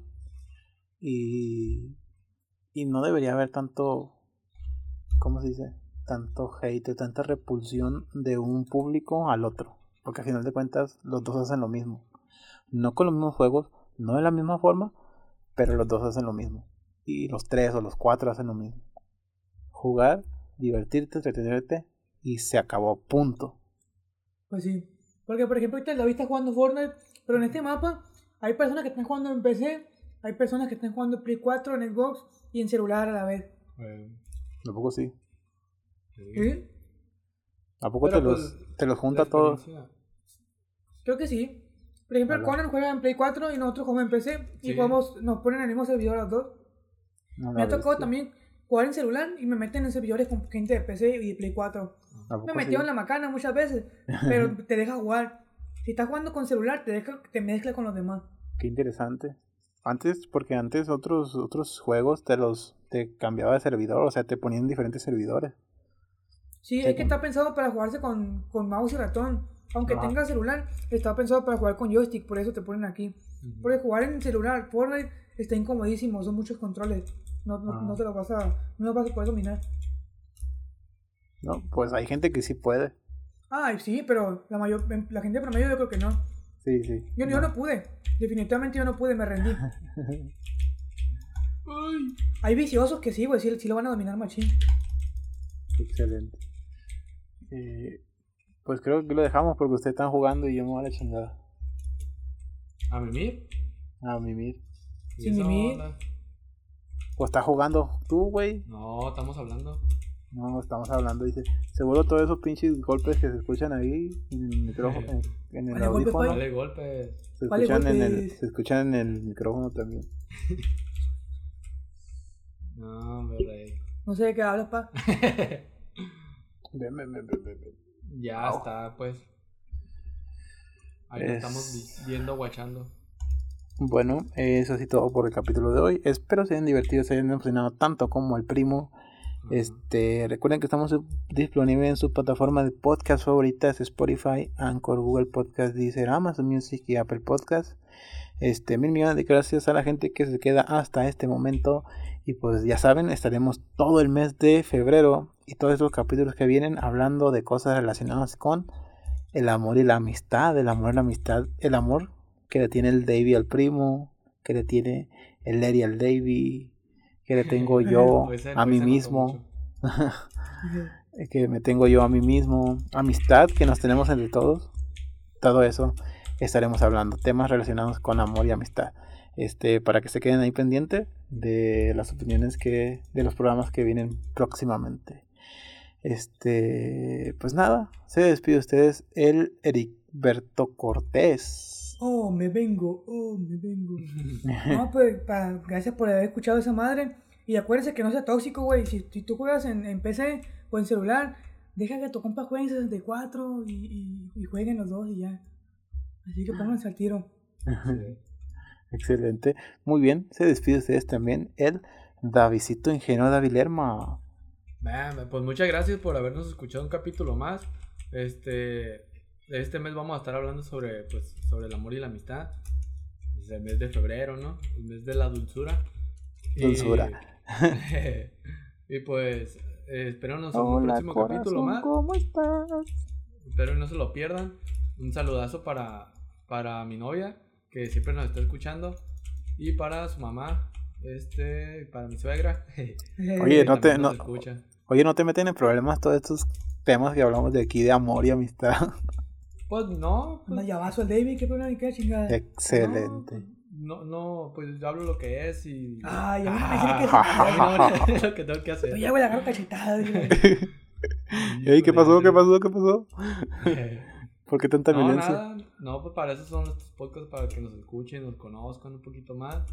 y, y no debería haber tanto, ¿cómo se dice? Tanto hate, tanta repulsión de un público al otro. Porque al final de cuentas los dos hacen lo mismo. No con los mismos juegos, no de la misma forma, pero los dos hacen lo mismo. Y los tres o los cuatro hacen lo mismo jugar, divertirte, entretenerte y se acabó, punto. Pues sí. Porque, por ejemplo, ahorita David está jugando Fortnite, pero en este mapa hay personas que están jugando en PC, hay personas que están jugando en Play 4, en Xbox y en celular a la vez. ¿A poco sí? ¿Sí? ¿A poco te, los, pues, te los junta todos? Creo que sí. Por ejemplo, el Conan juega en Play 4 y nosotros jugamos en PC y jugamos, nos ponen en el mismo servidor los dos. Me ha tocado también jugar en celular y me meten en servidores con gente de PC y de Play 4. Me metió en la macana muchas veces, [laughs] pero te deja jugar. Si estás jugando con celular, te deja te mezcla con los demás. Qué interesante. Antes, porque antes otros otros juegos te los te cambiaba de servidor, o sea, te ponían diferentes servidores. Sí, es que está pensado para jugarse con, con mouse y ratón. Aunque tenga celular, está pensado para jugar con joystick, por eso te ponen aquí. Porque jugar en celular, Fortnite, está incomodísimo, son muchos controles. No, no, no te lo vas a, no lo vas a poder dominar. No, pues hay gente que sí puede. Ah, sí, pero la mayor, la gente promedio yo creo que no. Sí, sí. Yo no. yo no pude. Definitivamente yo no pude, me rendí. [laughs] Hay viciosos que sí, güey, sí, sí, lo van a dominar machín. Excelente. Eh, pues creo que lo dejamos porque ustedes están jugando y yo me voy a la chingada. ¿A mimir? A mimir. Sin mimir. ¿O estás jugando tú, güey? No, estamos hablando. No, estamos hablando, dice. Seguro todos esos pinches golpes que se escuchan ahí en el micrófono, [laughs] en, en el audífono. Vale, golpes. Se escuchan, en el, se escuchan en el micrófono también. [laughs] no, rey. No sé de qué hablas, pa. [laughs] ven, ven, ven, ven, ven. Ya está, pues. Ahí es... estamos viendo, guachando. Bueno, eso sí todo por el capítulo de hoy. Espero se hayan divertido, se hayan emocionado tanto como el primo. Este, recuerden que estamos disponibles en su plataforma de podcast favoritas, Spotify, Anchor, Google Podcast, Deezer, Amazon Music y Apple Podcast. Este, mil millones de gracias a la gente que se queda hasta este momento. Y pues ya saben, estaremos todo el mes de febrero y todos estos capítulos que vienen hablando de cosas relacionadas con el amor y la amistad, el amor y la amistad, el amor que le tiene el Davy al primo, que le tiene el Larry al Davy, que le tengo yo [laughs] Pues, a pues, mí notó mismo, [laughs] que me tengo yo a mí mismo, amistad que nos tenemos entre todos, todo eso estaremos hablando, temas relacionados con amor y amistad. Este, para que se queden ahí pendientes de las opiniones que, de los programas que vienen próximamente. Este, pues nada, se despide de ustedes el Ericberto Cortés. Oh, me vengo, oh, me vengo. [laughs] No, pues, pa- gracias por haber escuchado esa madre. Y acuérdense que no sea tóxico, güey. Si, si tú juegas en, en PC o en celular, deja que tu compa juegue en 64 y, y, y jueguen los dos y ya. Así que pónganse al tiro. Sí. Excelente. Muy bien, se despide de ustedes también el Davidito Ingenuo. Man, Pues muchas gracias por habernos escuchado un capítulo más. Este, este mes vamos a estar hablando sobre, pues, sobre el amor y la amistad. Es el mes de febrero, ¿no? El mes de la dulzura. Y- Dulzura. Y, [laughs] pues, eh, espéranos un próximo capítulo más. ¿cómo estás? Espero no se lo pierdan. Un saludazo para, para mi novia, que siempre nos está escuchando. Y para su mamá, este, para mi suegra. [laughs] Oye, que no te- no- escucha. Oye, ¿no te meten en problemas todos estos temas que hablamos de aquí de amor y amistad? [laughs] Pues no, pues, Anda llavazo al David, qué problema, qué chingada. Excelente. No, no, pues yo hablo lo que es y. Ay, a mí no me que Ah, no, es [laughs] lo que tengo que hacer. Yo ya voy a agarrar cachetada. [laughs] Ey, ¿qué pasó? ¿Qué pasó? ¿Qué [laughs] pasó? ¿Por qué tanta No, violencia? nada. No, pues para eso son estos podcasts, para que nos escuchen, nos conozcan un poquito más.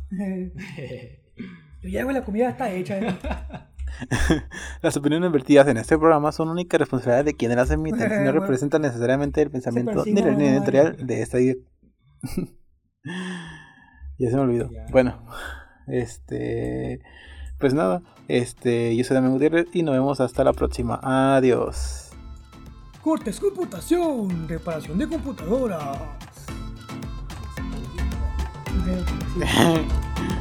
Yo [laughs] ya hago la comida está hecha. eh. [laughs] Las opiniones vertidas en este programa son única responsabilidad de quienes las emiten y no [laughs] representan necesariamente el pensamiento ni la línea editorial de esta idea. ya se me olvidó. Ya. Bueno, este. Pues nada, este, yo soy Damián Gutiérrez y nos vemos hasta la próxima. Adiós. Cortes computación, reparación de computadoras. [laughs]